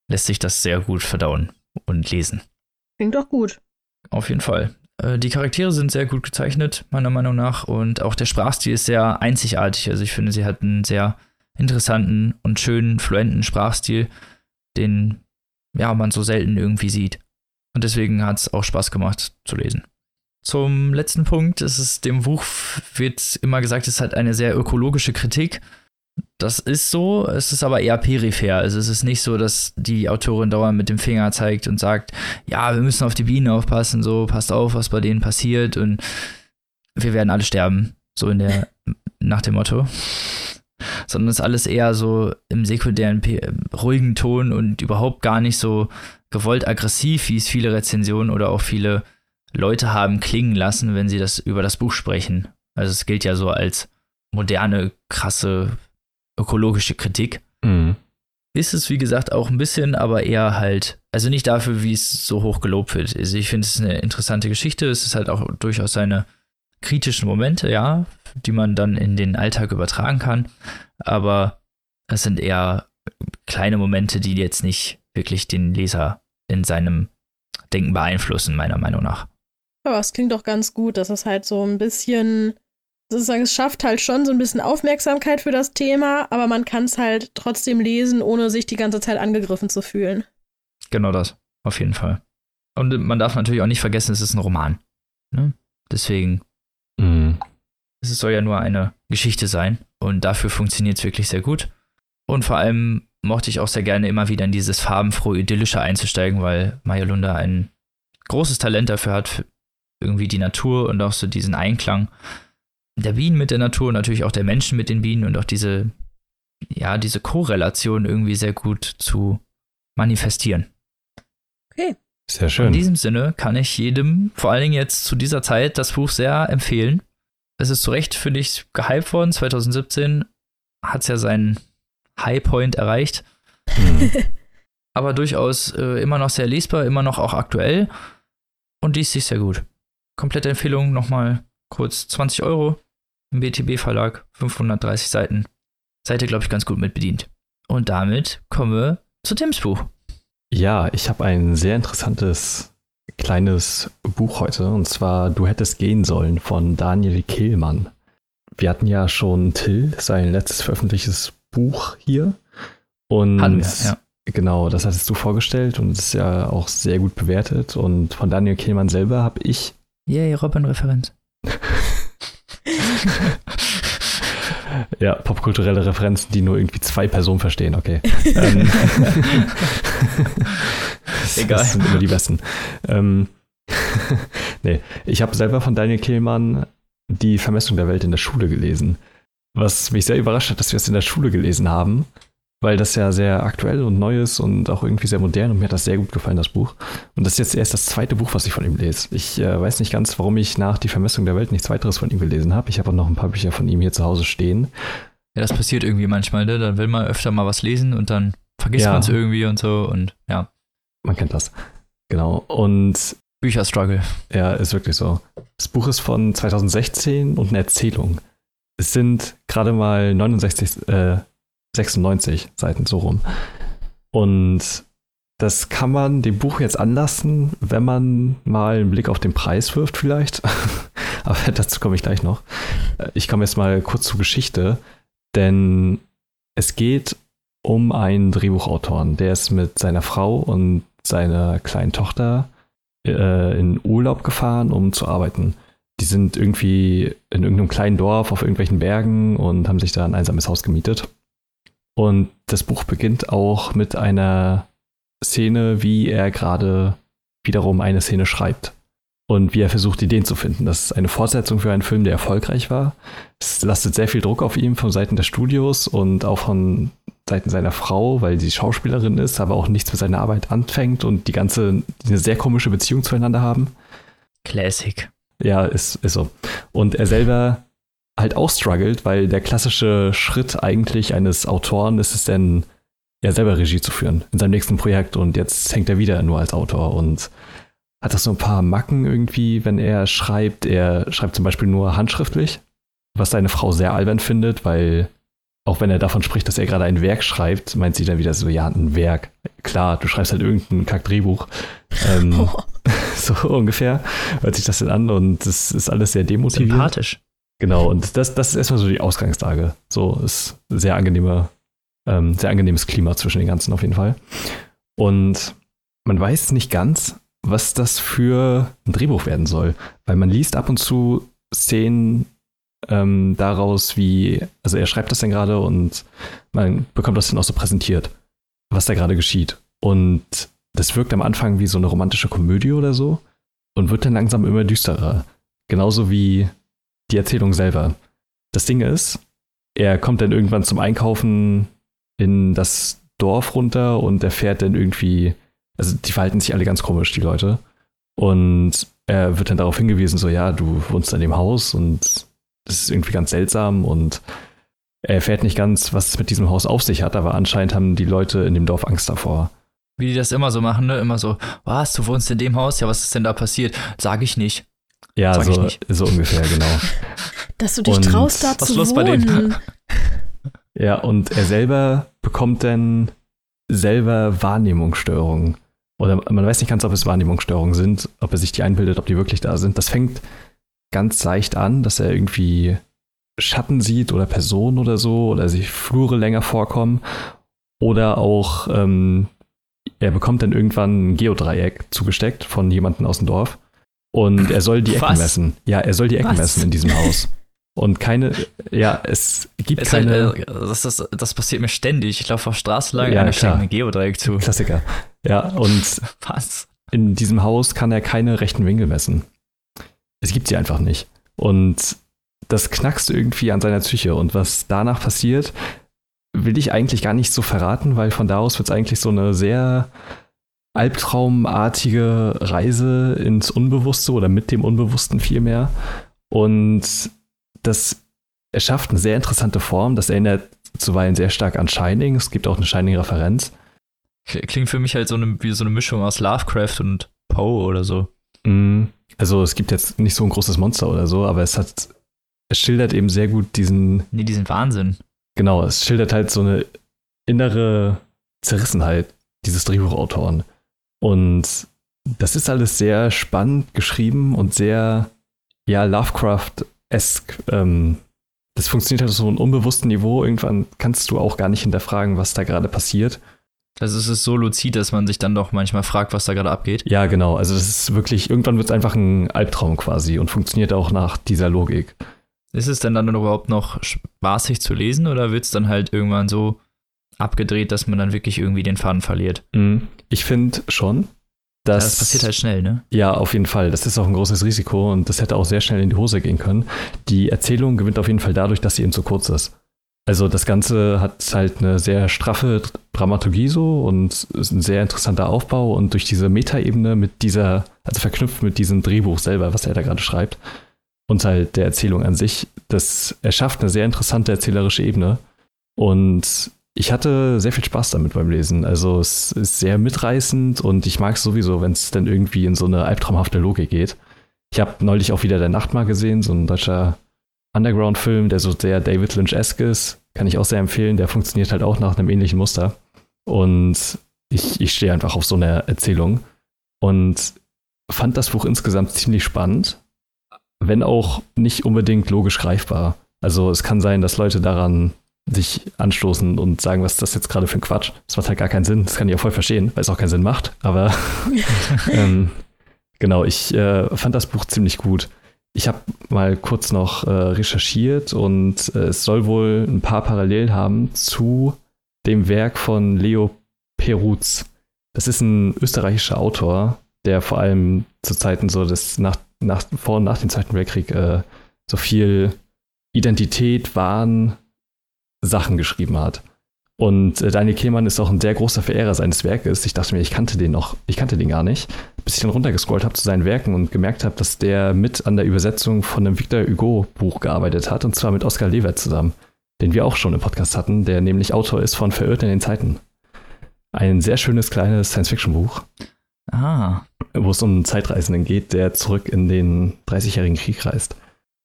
lässt sich das sehr gut verdauen und lesen. Klingt doch gut. Auf jeden Fall. Äh, Die Charaktere sind sehr gut gezeichnet, meiner Meinung nach. Und auch der Sprachstil ist sehr einzigartig. Also ich finde, sie hat einen sehr interessanten und schönen, fluenten Sprachstil, den ja, man so selten irgendwie sieht. Und deswegen hat es auch Spaß gemacht zu lesen. Zum letzten Punkt ist dem Buch wird immer gesagt, es hat eine sehr ökologische Kritik. Das ist so, es ist aber eher peripher. Also es ist nicht so, dass die Autorin dauernd mit dem Finger zeigt und sagt, ja, wir müssen auf die Bienen aufpassen, so, passt auf, was bei denen passiert und wir werden alle sterben. So in der, nach dem Motto. Sondern es ist alles eher so im sekundären, ruhigen Ton und überhaupt gar nicht so gewollt aggressiv, wie es viele Rezensionen oder auch viele Leute haben klingen lassen, wenn sie das über das Buch sprechen. Also es gilt ja so als moderne, krasse ökologische Kritik. Mhm. Ist es, wie gesagt, auch ein bisschen, aber eher halt, also nicht dafür, wie es so hoch gelobt wird. Also ich finde es ist eine interessante Geschichte. Es ist halt auch durchaus seine kritischen Momente, ja, die man dann in den Alltag übertragen kann. Aber es sind eher kleine Momente, die jetzt nicht wirklich den Leser in seinem Denken beeinflussen, meiner Meinung nach. Aber es klingt doch ganz gut, dass es halt so ein bisschen, sozusagen, es schafft halt schon so ein bisschen Aufmerksamkeit für das Thema, aber man kann es halt trotzdem lesen, ohne sich die ganze Zeit angegriffen zu fühlen. Genau das, auf jeden Fall. Und man darf natürlich auch nicht vergessen, es ist ein Roman. Ne? Deswegen, Mhm. es soll ja nur eine Geschichte sein und dafür funktioniert es wirklich sehr gut. Und vor allem mochte ich auch sehr gerne immer wieder in dieses farbenfrohe, idyllische einzusteigen, weil Maya Lunda ein großes Talent dafür hat, irgendwie die Natur und auch so diesen Einklang der Bienen mit der Natur und natürlich auch der Menschen mit den Bienen und auch diese, ja, diese Korrelation irgendwie sehr gut zu manifestieren. Sehr In schön. diesem Sinne kann ich jedem, vor allen Dingen jetzt zu dieser Zeit, das Buch sehr empfehlen. Es ist zu Recht, finde ich, gehypt worden. 2017 hat es ja seinen Highpoint erreicht. <laughs> Aber durchaus äh, immer noch sehr lesbar, immer noch auch aktuell. Und liest sich sehr gut. Komplette Empfehlung nochmal kurz 20 Euro im BTB-Verlag, 530 Seiten. Seid ihr, glaube ich, ganz gut mit bedient. Und damit kommen wir zu Tims Buch. Ja, ich habe ein sehr interessantes kleines Buch heute und zwar Du hättest gehen sollen von Daniel Kehlmann. Wir hatten ja schon Till, sein letztes veröffentlichtes Buch hier. Und wir, ja. genau, das hattest du vorgestellt und es ist ja auch sehr gut bewertet. Und von Daniel Kehlmann selber habe ich Yay, Robin-Referenz. <laughs> Ja, popkulturelle Referenzen, die nur irgendwie zwei Personen verstehen, okay. ähm, <laughs> Egal. Das sind immer die besten. Ähm, <laughs> nee, ich habe selber von Daniel Kehlmann die Vermessung der Welt in der Schule gelesen. Was mich sehr überrascht hat, dass wir es in der Schule gelesen haben. Weil das ja sehr aktuell und neu ist und auch irgendwie sehr modern und mir hat das sehr gut gefallen, das Buch. Und das ist jetzt erst das zweite Buch, was ich von ihm lese. Ich äh, weiß nicht ganz, warum ich nach Die Vermessung der Welt nichts weiteres von ihm gelesen habe. Ich habe auch noch ein paar Bücher von ihm hier zu Hause stehen. Ja, das passiert irgendwie manchmal, ne? Dann will man öfter mal was lesen und dann vergisst Ja. man es irgendwie und so und ja. Man kennt das. Genau. Und Bücherstruggle. Ja, ist wirklich so. Das Buch ist von 2016 und eine Erzählung. Es sind gerade mal 69, äh, 96 Seiten so rum. Und das kann man dem Buch jetzt anlassen, wenn man mal einen Blick auf den Preis wirft vielleicht. <laughs> Aber dazu komme ich gleich noch. Äh, Ich komme jetzt mal kurz zur Geschichte, denn es geht um einen Drehbuchautoren, der ist mit seiner Frau und seiner kleinen Tochter äh, in Urlaub gefahren, um zu arbeiten. Die sind irgendwie in irgendeinem kleinen Dorf auf irgendwelchen Bergen und haben sich da ein einsames Haus gemietet. Und das Buch beginnt auch mit einer Szene, wie er gerade wiederum eine Szene schreibt. Und wie er versucht, Ideen zu finden. Das ist eine Fortsetzung für einen Film, der erfolgreich war. Es lastet sehr viel Druck auf ihm von Seiten des Studios und auch von Seiten seiner Frau, weil sie Schauspielerin ist, aber auch nichts mit seiner Arbeit anfängt und die ganze, eine sehr komische Beziehung zueinander haben. Classic. Ja, ist, ist so. Und er selber halt auch struggelt, weil der klassische Schritt eigentlich eines Autoren ist es denn, ja selber Regie zu führen in seinem nächsten Projekt und jetzt hängt er wieder nur als Autor und hat das so ein paar Macken irgendwie, wenn er schreibt. Er schreibt zum Beispiel nur handschriftlich, was seine Frau sehr albern findet, weil auch wenn er davon spricht, dass er gerade ein Werk schreibt, meint sie dann wieder so, ja, ein Werk. Klar, du schreibst halt irgendein Kack-Drehbuch. Ähm, <laughs> <laughs> so ungefähr hört sich das denn an und das ist alles sehr demotivierend. Sympathisch. Genau, und das, das ist erstmal so die Ausgangslage. So ist sehr angenehme, ähm, sehr angenehmes Klima zwischen den ganzen auf jeden Fall. Und man weiß nicht ganz, was das für ein Drehbuch werden soll, weil man liest ab und zu Szenen ähm, daraus, wie, also er schreibt das dann gerade und man bekommt das dann auch so präsentiert, was da gerade geschieht. Und das wirkt am Anfang wie so eine romantische Komödie oder so und wird dann langsam immer düsterer. Genauso wie die Erzählung selber. Das Ding ist, er kommt dann irgendwann zum Einkaufen in das Dorf runter und er fährt dann irgendwie, also die verhalten sich alle ganz komisch, die Leute. Und er wird dann darauf hingewiesen, so ja, du wohnst in dem Haus und das ist irgendwie ganz seltsam und er erfährt nicht ganz, was es mit diesem Haus auf sich hat, aber anscheinend haben die Leute in dem Dorf Angst davor. Wie die das immer so machen, ne? Immer so, was, du wohnst in dem Haus? Ja, was ist denn da passiert? Sag ich nicht. Ja, Sag ich so, nicht. so ungefähr, genau. <laughs> dass du dich Und traust, da was zu los bei wohnen. denen? <laughs> Ja, und er selber bekommt dann selber Wahrnehmungsstörungen. Oder man weiß nicht ganz, ob es Wahrnehmungsstörungen sind, ob er sich die einbildet, ob die wirklich da sind. Das fängt ganz leicht an, dass er irgendwie Schatten sieht oder Personen oder so, oder sich Flure länger vorkommen. Oder auch, ähm, er bekommt dann irgendwann ein Geodreieck zugesteckt von jemandem aus dem Dorf. Und er soll die Ecken Was? messen. Ja, er soll die Ecken Was? messen in diesem Haus. Und keine, ja, es gibt Es keine. halt, das, das, das passiert mir ständig. Ich laufe auf Straße lang, Ja, einer steckt mir Geodreieck zu. Klassiker. Ja, und <laughs> Was? in diesem Haus kann er keine rechten Winkel messen. Es gibt sie einfach nicht. Und das knackst irgendwie an seiner Psyche. Und was danach passiert, will ich eigentlich gar nicht so verraten, weil von da aus wird es eigentlich so eine sehr albtraumartige Reise ins Unbewusste oder mit dem Unbewussten vielmehr. Und das erschafft eine sehr interessante Form. Das erinnert zuweilen sehr stark an Shining. Es gibt auch eine Shining-Referenz. Klingt für mich halt so eine, wie so eine Mischung aus Lovecraft und Poe oder so. Mm, Also es gibt jetzt nicht so ein großes Monster oder so, aber es hat, es schildert eben sehr gut diesen, Nee, die sind Wahnsinn. genau, es schildert halt so eine innere Zerrissenheit dieses Drehbuchautoren. Und das ist alles sehr spannend geschrieben und sehr, ja, Lovecraft-esque. Ähm, das funktioniert halt auf so einem unbewussten Niveau. Irgendwann kannst du auch gar nicht hinterfragen, was da gerade passiert. Also es ist so luzid, dass man sich dann doch manchmal fragt, was da gerade abgeht. Ja, genau. Also das ist wirklich, irgendwann wird es einfach ein Albtraum quasi und funktioniert auch nach dieser Logik. Ist es denn dann überhaupt noch spaßig zu lesen oder wird es dann halt irgendwann so abgedreht, dass man dann wirklich irgendwie den Faden verliert? Mhm. Ich finde schon, Ja, dass. das passiert halt schnell, ne? Ja, auf jeden Fall. Das ist auch ein großes Risiko und das hätte auch sehr schnell in die Hose gehen können. Die Erzählung gewinnt auf jeden Fall dadurch, dass sie eben zu kurz ist. Also das Ganze hat halt eine sehr straffe Dramaturgie so und ist ein sehr interessanter Aufbau und durch diese Metaebene mit dieser, also verknüpft mit diesem Drehbuch selber, was er da gerade schreibt und halt der Erzählung an sich, das erschafft eine sehr interessante erzählerische Ebene und ich hatte sehr viel Spaß damit beim Lesen. Also es ist sehr mitreißend und ich mag es sowieso, wenn es dann irgendwie in so eine albtraumhafte Logik geht. Ich habe neulich auch wieder Der Nacht mal gesehen, so ein deutscher Underground-Film, der so sehr David Lynch-esque ist. Kann ich auch sehr empfehlen. Der funktioniert halt auch nach einem ähnlichen Muster. Und ich, ich stehe einfach auf so eine Erzählung. Und fand das Buch insgesamt ziemlich spannend, wenn auch nicht unbedingt logisch greifbar. Also es kann sein, dass Leute daran sich anstoßen und sagen, was ist das jetzt gerade für ein Quatsch? Das macht halt gar keinen Sinn. Das kann ich auch voll verstehen, weil es auch keinen Sinn macht. Aber <laughs> <laughs> ähm, genau, ich äh, fand das Buch ziemlich gut. Ich habe mal kurz noch äh, recherchiert und äh, es soll wohl ein paar Parallelen haben zu dem Werk von Leo Perutz. Das ist ein österreichischer Autor, der vor allem zu Zeiten so des nach, nach vor und nach dem Zweiten Weltkrieg äh, so viel Identität, Wahn, Sachen geschrieben hat. Und äh, Daniel Kehlmann ist auch ein sehr großer Verehrer seines Werkes. Ich dachte mir, ich kannte den noch, ich kannte den gar nicht, bis ich dann runtergescrollt habe zu seinen Werken und gemerkt habe, dass der mit an der Übersetzung von einem Victor Hugo Buch gearbeitet hat, und zwar mit Oskar Lewert zusammen, den wir auch schon im Podcast hatten, der nämlich Autor ist von Verirrt in den Zeiten. Ein sehr schönes kleines Science-Fiction-Buch. Ah. Wo es um einen Zeitreisenden geht, der zurück in den 30-jährigen Krieg reist.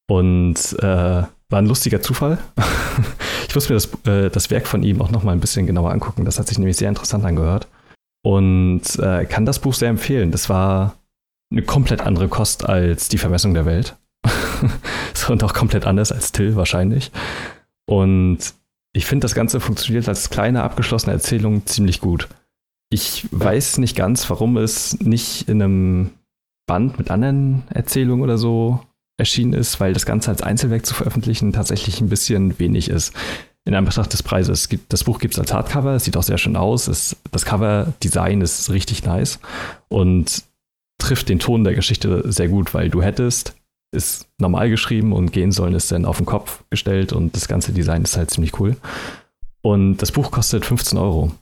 Und äh, war ein lustiger Zufall. <laughs> ich muss mir das, äh, das Werk von ihm auch noch mal ein bisschen genauer angucken. Das hat sich nämlich sehr interessant angehört. Und äh, kann das Buch sehr empfehlen. Das war eine komplett andere Kost als die Vermessung der Welt. <laughs> und auch komplett anders als Till wahrscheinlich. Und ich finde, das Ganze funktioniert als kleine abgeschlossene Erzählung ziemlich gut. Ich weiß nicht ganz, warum es nicht in einem Band mit anderen Erzählungen oder so erschienen ist, weil das Ganze als Einzelwerk zu veröffentlichen tatsächlich ein bisschen wenig ist. In Anbetracht des Preises. Das Buch gibt es als Hardcover, es sieht auch sehr schön aus. Es, das Cover-Design ist richtig nice und trifft den Ton der Geschichte sehr gut, weil du hättest ist normal geschrieben und gehen sollen ist dann auf den Kopf gestellt und das ganze Design ist halt ziemlich cool. Und das Buch kostet 15 Euro.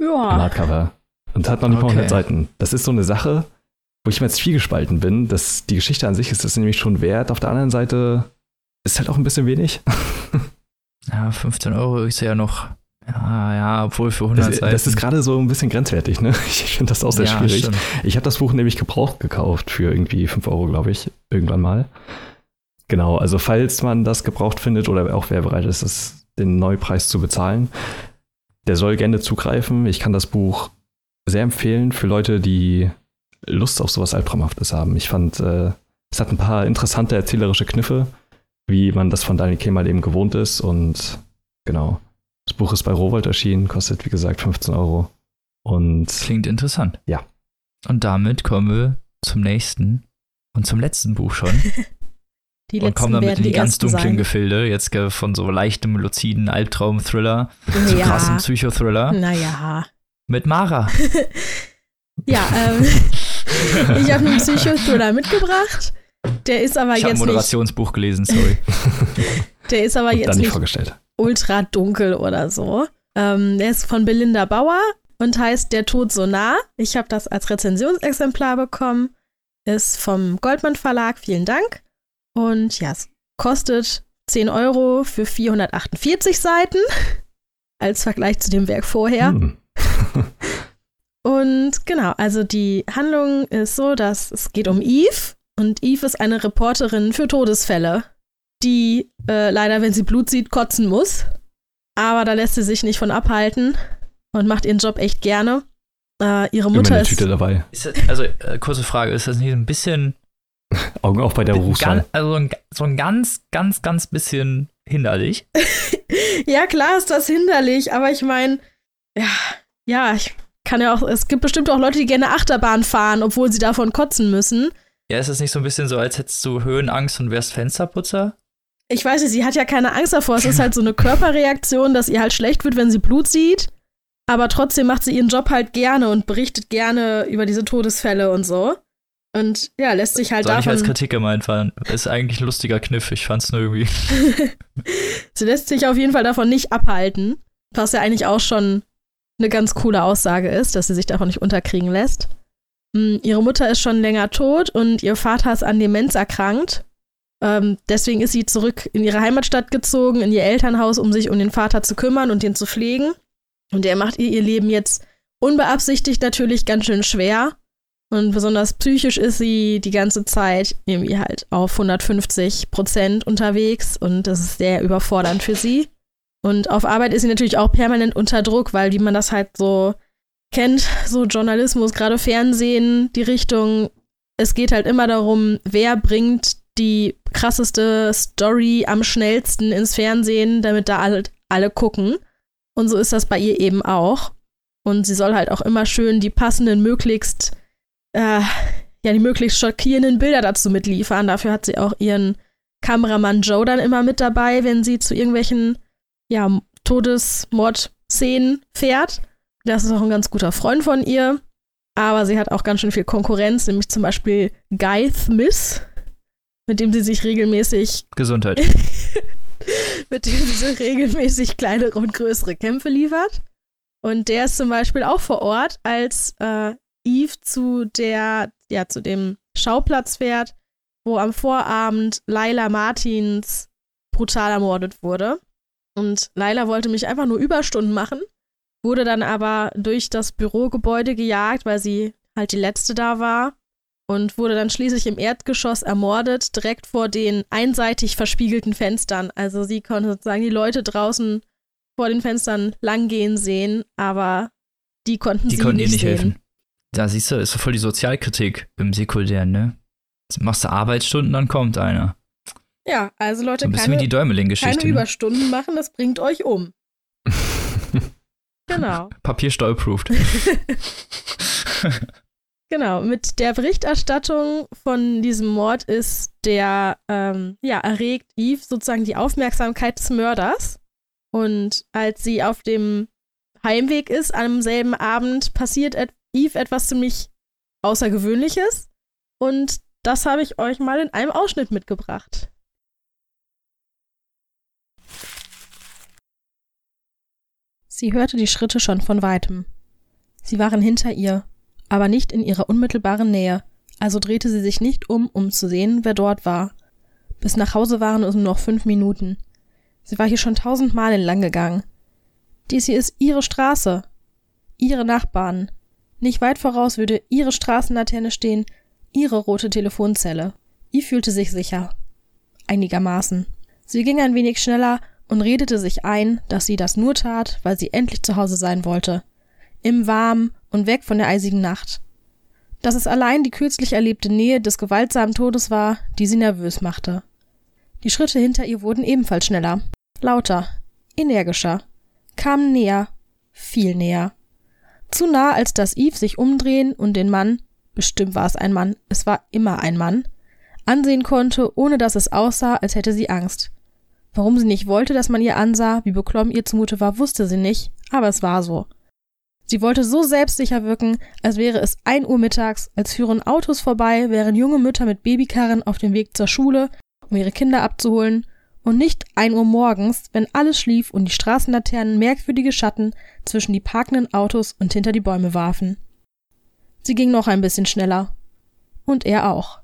Ja. Im Hardcover. Und hat noch nicht okay. mal 100 Seiten. Das ist so eine Sache, wo ich mir jetzt gespalten bin, dass die Geschichte an sich ist das nämlich schon wert. Auf der anderen Seite ist halt auch ein bisschen wenig. <laughs> ja, 15 Euro ist ja noch. Ja, ja, obwohl für 100 das, Seiten. Das ist gerade so ein bisschen grenzwertig, ne? <laughs> Ich finde das auch sehr ja, schwierig. Stimmt. Ich habe das Buch nämlich gebraucht gekauft für irgendwie 5 Euro, glaube ich, irgendwann mal. Genau, also falls man das gebraucht findet oder auch wer bereit ist, das, den Neupreis zu bezahlen, der soll gerne zugreifen. Ich kann das Buch sehr empfehlen für Leute, die Lust auf sowas Albtraumhaftes haben. Ich fand, äh, es hat ein paar interessante erzählerische Kniffe, wie man das von Daniel Kemal eben gewohnt ist. Und genau, das Buch ist bei Rowold erschienen, kostet wie gesagt 15 Euro. Und klingt interessant. Ja. Und damit kommen wir zum nächsten und zum letzten Buch schon. <laughs> Die und kommen damit in die, die ganz dunklen sein. Gefilde, jetzt von so leichtem, luziden Albtraum-Thriller ja. zu krassem Psychothriller. Naja. Mit Mara. <laughs> ja, ähm, <laughs> <laughs> ich habe einen Psychothriller mitgebracht. Der ist aber ich jetzt. Ich habe ein Moderationsbuch nicht, gelesen, sorry. <laughs> Der ist aber Und jetzt nicht, nicht ultra dunkel oder so. Ähm, der ist von Belinda Bauer und heißt Der Tod so nah. Ich habe das als Rezensionsexemplar bekommen. Ist vom Goldmann Verlag. Vielen Dank. Und ja, es kostet 10 Euro für 448 Seiten. <laughs> Als Vergleich zu dem Werk vorher. Hm. Und genau, also die Handlung ist so, dass es geht um Eve und Eve ist eine Reporterin für Todesfälle, die äh, leider, wenn sie Blut sieht, kotzen muss. Aber da lässt sie sich nicht von abhalten und macht ihren Job echt gerne. Äh, ihre Mutter ist. Tüte dabei. Ist das, also, äh, kurze Frage, ist das nicht ein bisschen. <laughs> Augen auf bei der Berufswahl. Also ein, so ein ganz, ganz, ganz bisschen hinderlich. <laughs> ja, klar ist das hinderlich, aber ich meine, ja, ja, ich kann ja auch, es gibt bestimmt auch Leute, die gerne Achterbahn fahren, obwohl sie davon kotzen müssen. Ja, ist es nicht so ein bisschen so, als hättest du Höhenangst und wärst Fensterputzer? Ich weiß nicht, sie hat ja keine Angst davor. Es ist halt so eine Körperreaktion, dass ihr halt schlecht wird, wenn sie Blut sieht. Aber trotzdem macht sie ihren Job halt gerne und berichtet gerne über diese Todesfälle und so. Und ja, lässt sich halt Soll nicht davon. als Kritik gemeint werden. Ist eigentlich ein lustiger Kniff. Ich fand's nur irgendwie. <laughs> Sie lässt sich auf jeden Fall davon nicht abhalten, was ja eigentlich auch schon eine ganz coole Aussage ist, dass sie sich davon nicht unterkriegen lässt. Mm, Ihre Mutter ist schon länger tot und ihr Vater ist an Demenz erkrankt. Ähm, deswegen ist sie zurück in ihre Heimatstadt gezogen, in ihr Elternhaus, um sich um den Vater zu kümmern und ihn zu pflegen. Und er macht ihr ihr Leben jetzt unbeabsichtigt natürlich ganz schön schwer. Und besonders psychisch ist sie die ganze Zeit irgendwie halt auf 150 Prozent unterwegs und das ist sehr überfordernd für sie. Und auf Arbeit ist sie natürlich auch permanent unter Druck, weil wie man das halt so kennt, <laughs> so Journalismus, gerade Fernsehen, die Richtung, es geht halt immer darum, wer bringt die krasseste Story am schnellsten ins Fernsehen, damit da alle, alle gucken. Und so ist das bei ihr eben auch. Und sie soll halt auch immer schön die passenden, möglichst, äh, ja, die möglichst schockierenden Bilder dazu mitliefern. Dafür hat sie auch ihren Kameramann Joe dann immer mit dabei, wenn sie zu irgendwelchen, ja, Todesmord-Szenen fährt. Das ist auch ein ganz guter Freund von ihr. Aber sie hat auch ganz schön viel Konkurrenz, nämlich zum Beispiel Guy Smith, mit dem sie sich regelmäßig Gesundheit. <laughs> mit dem sie regelmäßig kleinere und größere Kämpfe liefert. Und der ist zum Beispiel auch vor Ort, als äh, Eve zu der, ja, zu dem Schauplatz fährt, wo am Vorabend Laila Martins brutal ermordet wurde. Und Laila wollte mich einfach nur Überstunden machen, wurde dann aber durch das Bürogebäude gejagt, weil sie halt die letzte da war und wurde dann schließlich im Erdgeschoss ermordet, direkt vor den einseitig verspiegelten Fenstern. Also sie konnte sozusagen die Leute draußen vor den Fenstern langgehen sehen, aber die konnten Die sie konnten ihr nicht nicht sehen. helfen. Da siehst du, ist so voll die Sozialkritik im Sekundären, ne? Jetzt machst du Arbeitsstunden, dann kommt einer. Ja, also So Leute, wie keine, die keine. Ne? Überstunden machen, das bringt euch um. <laughs> Genau. Papierstau-approved. <laughs> <laughs> Genau, mit der Berichterstattung von diesem Mord ist der, ähm, ja, erregt Eve sozusagen die Aufmerksamkeit des Mörders. Und als sie auf dem Heimweg ist, am selben Abend, passiert Eve etwas ziemlich Außergewöhnliches. Und das habe ich euch mal in einem Ausschnitt mitgebracht. Sie hörte die Schritte schon von weitem. Sie waren hinter ihr, aber nicht in ihrer unmittelbaren Nähe, also drehte sie sich nicht um, um zu sehen, wer dort war. Bis nach Hause waren es nur noch fünf Minuten. Sie war hier schon tausendmal entlang gegangen. Dies hier ist ihre Straße. Ihre Nachbarn. Nicht weit voraus würde ihre Straßenlaterne stehen, ihre rote Telefonzelle. Eve fühlte sich sicher. Einigermaßen. Sie ging ein wenig schneller und redete sich ein, dass sie das nur tat, weil sie endlich zu Hause sein wollte. Im Warmen und weg von der eisigen Nacht. Dass es allein die kürzlich erlebte Nähe des gewaltsamen Todes war, die sie nervös machte. Die Schritte hinter ihr wurden ebenfalls schneller, lauter, energischer, kamen näher, viel näher. Zu nah, als dass Eve sich umdrehen und den Mann, bestimmt war es ein Mann, es war immer ein Mann, ansehen konnte, ohne dass es aussah, als hätte sie Angst. Warum sie nicht wollte, dass man ihr ansah, wie beklommen ihr zumute war, wusste sie nicht, aber es war so. Sie wollte so selbstsicher wirken, als wäre es ein Uhr mittags, als führen Autos vorbei, wären junge Mütter mit Babykarren auf dem Weg zur Schule, um ihre Kinder abzuholen, und nicht ein Uhr morgens, wenn alles schlief und die Straßenlaternen merkwürdige Schatten zwischen die parkenden Autos und hinter die Bäume warfen. Sie ging noch ein bisschen schneller. Und er auch.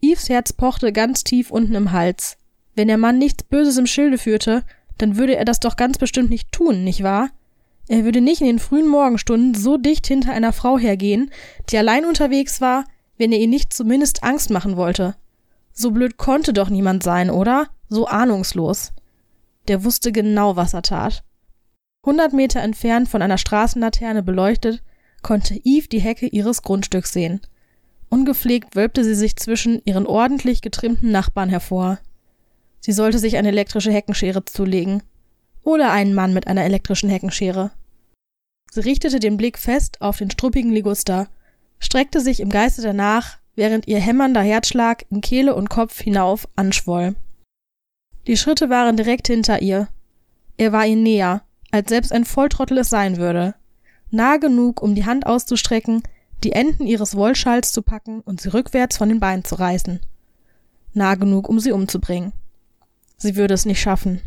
Eves Herz pochte ganz tief unten im Hals. Wenn der Mann nichts Böses im Schilde führte, dann würde er das doch ganz bestimmt nicht tun, nicht wahr? Er würde nicht in den frühen Morgenstunden so dicht hinter einer Frau hergehen, die allein unterwegs war, wenn er ihr nicht zumindest Angst machen wollte. So blöd konnte doch niemand sein, oder? So ahnungslos. Der wusste genau, was er tat. Hundert Meter entfernt von einer Straßenlaterne beleuchtet, konnte Eve die Hecke ihres Grundstücks sehen. Ungepflegt wölbte sie sich zwischen ihren ordentlich getrimmten Nachbarn hervor. Sie sollte sich eine elektrische Heckenschere zulegen. Oder einen Mann mit einer elektrischen Heckenschere. Sie richtete den Blick fest auf den struppigen Liguster, streckte sich im Geiste danach, während ihr hämmernder Herzschlag in Kehle und Kopf hinauf anschwoll. Die Schritte waren direkt hinter ihr. Er war ihr näher, als selbst ein Volltrottel es sein würde. Nah genug, um die Hand auszustrecken, die Enden ihres Wollschals zu packen und sie rückwärts von den Beinen zu reißen. Nah genug, um sie umzubringen. Sie würde es nicht schaffen.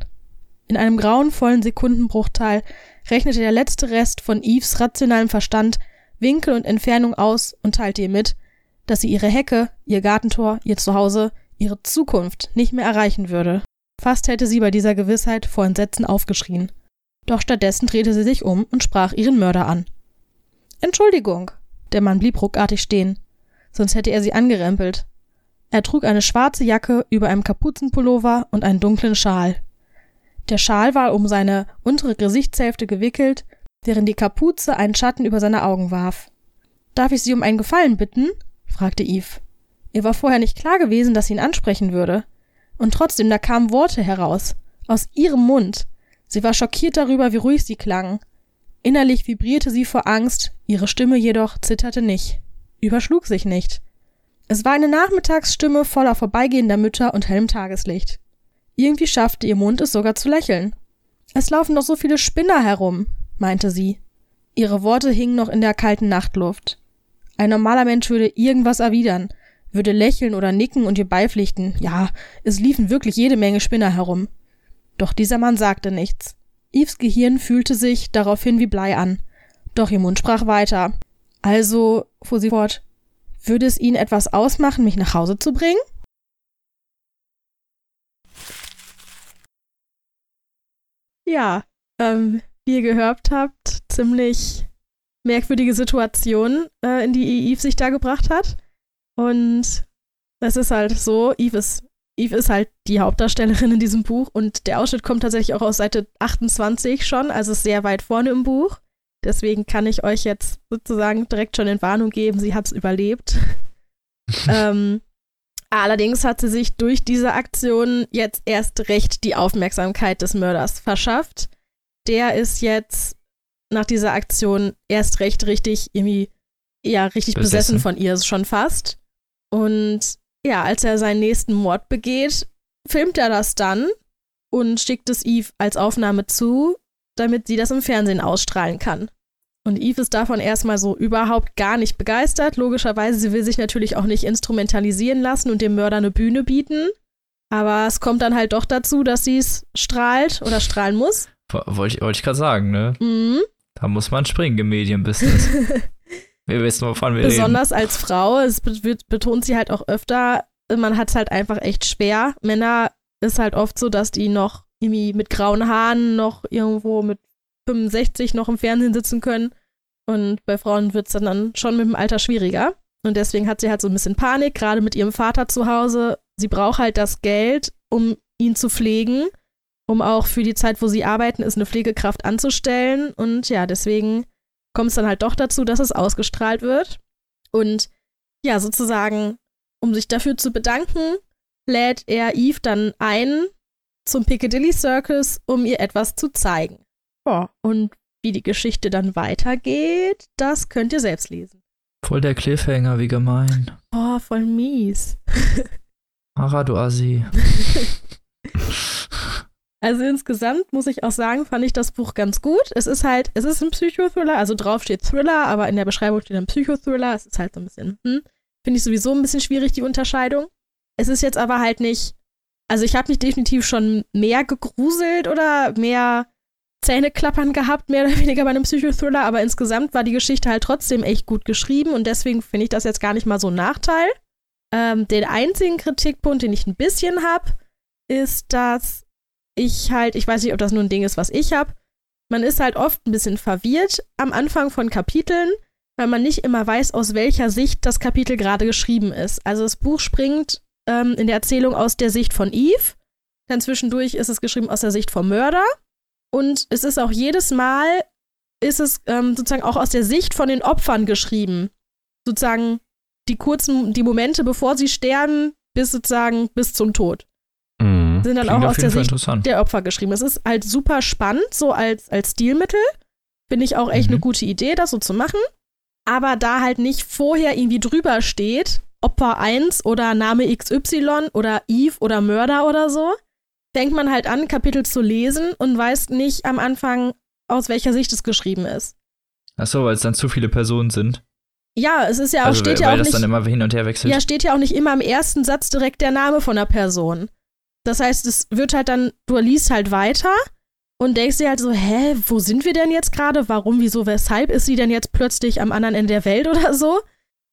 In einem grauenvollen Sekundenbruchteil rechnete der letzte Rest von Eves rationalem Verstand Winkel und Entfernung aus und teilte ihr mit, dass sie ihre Hecke, ihr Gartentor, ihr Zuhause, ihre Zukunft nicht mehr erreichen würde. Fast hätte sie bei dieser Gewissheit vor Entsetzen aufgeschrien. Doch stattdessen drehte sie sich um und sprach ihren Mörder an. Entschuldigung. Der Mann blieb ruckartig stehen. Sonst hätte er sie angerempelt. Er trug eine schwarze Jacke über einem Kapuzenpullover und einen dunklen Schal. Der Schal war um seine untere Gesichtshälfte gewickelt, während die Kapuze einen Schatten über seine Augen warf. Darf ich Sie um einen Gefallen bitten? fragte Eve. Ihr war vorher nicht klar gewesen, dass sie ihn ansprechen würde. Und trotzdem, da kamen Worte heraus. Aus ihrem Mund. Sie war schockiert darüber, wie ruhig sie klangen. Innerlich vibrierte sie vor Angst, ihre Stimme jedoch zitterte nicht, überschlug sich nicht. Es war eine Nachmittagsstimme voller vorbeigehender Mütter und hellem Tageslicht. Irgendwie schaffte ihr Mund es sogar zu lächeln. Es laufen doch so viele Spinner herum, meinte sie. Ihre Worte hingen noch in der kalten Nachtluft. Ein normaler Mensch würde irgendwas erwidern, würde lächeln oder nicken und ihr beipflichten. Ja, es liefen wirklich jede Menge Spinner herum. Doch dieser Mann sagte nichts. Eves Gehirn fühlte sich daraufhin wie Blei an. Doch ihr Mund sprach weiter. Also, fuhr sie fort, würde es Ihnen etwas ausmachen, mich nach Hause zu bringen? Ja, ähm, wie ihr gehört habt, ziemlich merkwürdige Situation, äh, in die Eve sich da gebracht hat. Und es ist halt so, Eve ist, Eve ist halt die Hauptdarstellerin in diesem Buch und der Ausschnitt kommt tatsächlich auch aus Seite 28 schon, also sehr weit vorne im Buch. Deswegen kann ich euch jetzt sozusagen direkt schon in Warnung geben, sie hat es überlebt. <laughs> ähm, allerdings hat sie sich durch diese Aktion jetzt erst recht die Aufmerksamkeit des Mörders verschafft. Der ist jetzt nach dieser Aktion erst recht richtig irgendwie, ja, richtig besessen, besessen von ihr schon fast. Und ja, als er seinen nächsten Mord begeht, filmt er das dann und schickt es Eve als Aufnahme zu, damit sie das im Fernsehen ausstrahlen kann. Und Eve ist davon erstmal so überhaupt gar nicht begeistert. Logischerweise, sie will sich natürlich auch nicht instrumentalisieren lassen und dem Mörder eine Bühne bieten. Aber es kommt dann halt doch dazu, dass sie es strahlt oder strahlen muss. Wollte ich, wollt ich gerade sagen, ne? Mhm. Da muss man springen im <laughs> Medienbusiness. Wir wissen, wovon wir Besonders reden. als Frau, es betont sie halt auch öfter, man hat es halt einfach echt schwer. Männer ist halt oft so, dass die noch irgendwie mit grauen Haaren noch irgendwo mit 65 noch im Fernsehen sitzen können. Und bei Frauen wird es dann, dann schon mit dem Alter schwieriger. Und deswegen hat sie halt so ein bisschen Panik, gerade mit ihrem Vater zu Hause. Sie braucht halt das Geld, um ihn zu pflegen, um auch für die Zeit, wo sie arbeiten, ist eine Pflegekraft anzustellen. Und ja, deswegen kommt es dann halt doch dazu, dass es ausgestrahlt wird. Und ja, sozusagen, um sich dafür zu bedanken, lädt er Eve dann ein zum Piccadilly Circus, um ihr etwas zu zeigen. Ja, und wie die Geschichte dann weitergeht, das könnt ihr selbst lesen. Voll der Cliffhanger, wie gemein. Oh, voll mies. <laughs> Ara, du Assi. <laughs> Also insgesamt muss ich auch sagen, fand ich das Buch ganz gut. Es ist halt, es ist ein Psychothriller, also drauf steht Thriller, aber in der Beschreibung steht ein Psychothriller. Es ist halt so ein bisschen, hm, finde ich sowieso ein bisschen schwierig, die Unterscheidung. Es ist jetzt aber halt nicht, also ich habe mich definitiv schon mehr gegruselt oder mehr Zähneklappern gehabt, mehr oder <laughs> weniger bei einem Psychothriller, aber insgesamt war die Geschichte halt trotzdem echt gut geschrieben und deswegen finde ich das jetzt gar nicht mal so ein Nachteil. Ähm, den einzigen Kritikpunkt, den ich ein bisschen habe, ist, dass ich halt, ich weiß nicht, ob das nur ein Ding ist, was ich habe, man ist halt oft ein bisschen verwirrt am Anfang von Kapiteln, weil man nicht immer weiß, aus welcher Sicht das Kapitel gerade geschrieben ist. Also das Buch springt ähm, in der Erzählung aus der Sicht von Eve, dann zwischendurch ist es geschrieben aus der Sicht vom Mörder und es ist auch jedes Mal, ist es ähm, sozusagen auch aus der Sicht von den Opfern geschrieben. Sozusagen die kurzen, die Momente, bevor sie sterben, bis sozusagen bis zum Tod. Mhm. Sind dann Klingt auch aus der Sicht der Opfer geschrieben. Es ist halt super spannend, so als, als Stilmittel. Finde ich auch echt mhm. eine gute Idee, das so zu machen. Aber da halt nicht vorher irgendwie drüber steht, Opfer 1 oder Name XY oder Eve oder Mörder oder so, fängt man halt an, Kapitel zu lesen und weiß nicht am Anfang, aus welcher Sicht es geschrieben ist. Ach so, weil es dann zu viele Personen sind. Ja, es ist ja auch, also, steht weil ja auch das nicht. dann immer hin und her wechselt. Ja, steht ja auch nicht immer im ersten Satz direkt der Name von der Person. Das heißt, es wird halt dann, du liest halt weiter und denkst dir halt so, hä, wo sind wir denn jetzt gerade? Warum, wieso, weshalb ist sie denn jetzt plötzlich am anderen Ende der Welt oder so?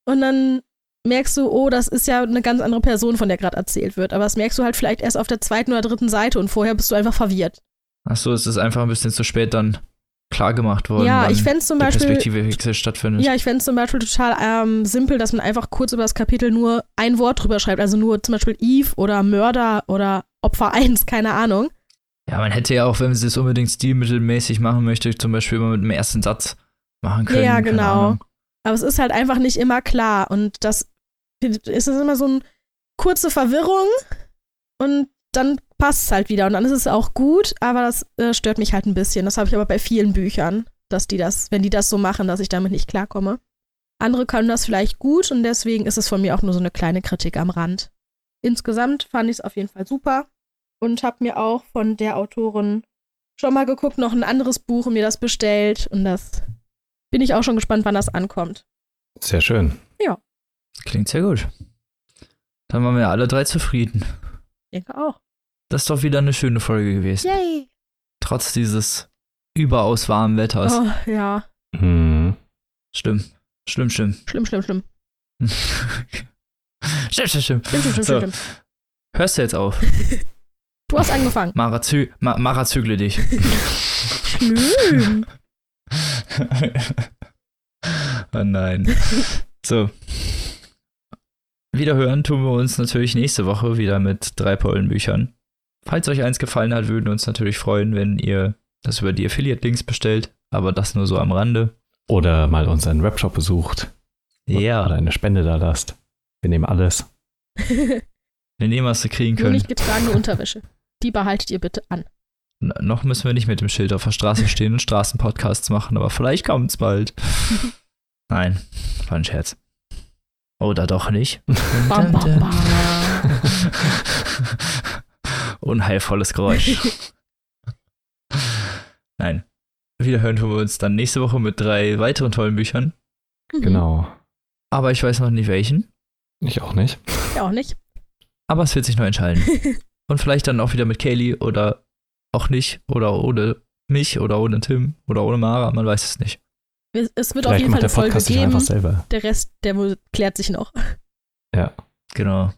Und dann merkst du, oh, das ist ja eine ganz andere Person, von der gerade erzählt wird. Aber das merkst du halt vielleicht erst auf der zweiten oder dritten Seite und vorher bist du einfach verwirrt. Achso, es ist einfach ein bisschen zu spät dann klar gemacht worden. ja, ich fände zum der Beispiel. Perspektivewechsel stattfindet. Ja, ich fände es zum Beispiel total ähm, simpel, dass man einfach kurz über das Kapitel nur ein Wort drüber schreibt. Also nur zum Beispiel Eve oder Mörder oder Opfer <laughs> 1, keine Ahnung. Ja, man hätte ja auch, wenn sie es unbedingt stilmittelmäßig machen möchte, zum Beispiel immer mit dem ersten Satz machen können. Ja, genau. Aber es ist halt einfach nicht immer klar. Und das ist es immer so eine kurze Verwirrung und dann passt es halt wieder. Und dann ist es auch gut, aber das äh, stört mich halt ein bisschen. Das habe ich aber bei vielen Büchern, dass die das, wenn die das so machen, dass ich damit nicht klarkomme. Andere können das vielleicht gut und deswegen ist es von mir auch nur so eine kleine Kritik am Rand. Insgesamt fand ich es auf jeden Fall super und habe mir auch von der Autorin schon mal geguckt, noch ein anderes Buch und mir das bestellt. Und das bin ich auch schon gespannt, wann das ankommt. Sehr schön. Klingt sehr gut. Dann waren wir alle drei zufrieden. Ich auch. Das ist doch wieder eine schöne Folge gewesen. Yay! Trotz dieses überaus warmen Wetters. Oh, ja. Hm. Schlimm. Schlimm, schlimm. Schlimm, schlimm, schlimm. <laughs> stimmt, stimmt, stimmt. Schlimm, schlimm, schlimm, So. schlimm. Hörst du jetzt auf? <laughs> Du hast angefangen. Mara, zü Ma Mara zügle dich. Schlimm. <laughs> oh nein. So. Wiederhören tun wir uns natürlich nächste Woche wieder mit drei Pollenbüchern. Falls euch eins gefallen hat, würden wir uns natürlich freuen, wenn ihr das über die Affiliate-Links bestellt, aber das nur so am Rande. Oder mal unseren Webshop besucht. Oder Ja, eine Spende da lasst. Wir nehmen alles. <laughs> wir nehmen, was wir kriegen Nur können. nicht getragene Unterwäsche. Die behaltet ihr bitte an. N- Noch müssen wir nicht mit dem Schild auf der Straße stehen und Straßenpodcasts machen, aber vielleicht kommt's bald. <laughs> Nein, war ein Scherz. Oder doch nicht. Bam, bam, bam. <laughs> Unheilvolles Geräusch. Nein. Wiederhören tun wir uns dann nächste Woche mit drei weiteren tollen Büchern. Mhm. Genau. Aber ich weiß noch nicht welchen. Ich auch nicht. Ja, auch nicht. Aber es wird sich noch entscheiden. <laughs> Und vielleicht dann auch wieder mit Kaylee oder auch nicht. Oder ohne mich oder ohne Tim oder ohne Mara. Man weiß es nicht. Es es wird auf Vielleicht jeden Fall eine der Folge geben. einfach selber. Der Rest, der klärt sich noch. Ja. Genau.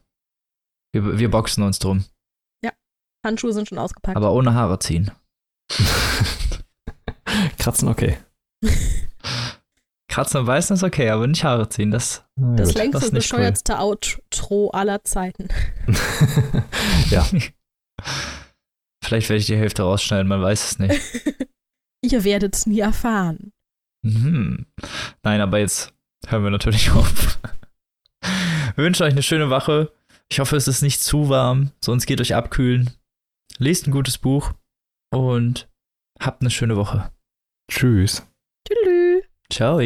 Wir, wir boxen uns drum. Handschuhe sind schon ausgepackt. Aber ohne Haare ziehen. <laughs> Kratzen, okay. <laughs> Kratzen und beißen ist okay, aber nicht Haare ziehen. Das, das gut. längste, das bescheuertste Outro aller Zeiten. <laughs> ja, vielleicht werde ich die Hälfte rausschneiden, man weiß es nicht. Ihr werdet es nie erfahren. Mhm. Nein, aber jetzt hören wir natürlich <laughs> auf. Wir wünschen euch eine schöne Woche. Ich hoffe, es ist nicht zu warm, sonst geht euch abkühlen. Lest ein gutes Buch und habt eine schöne Woche. tschüss. Tschüss. Ciao.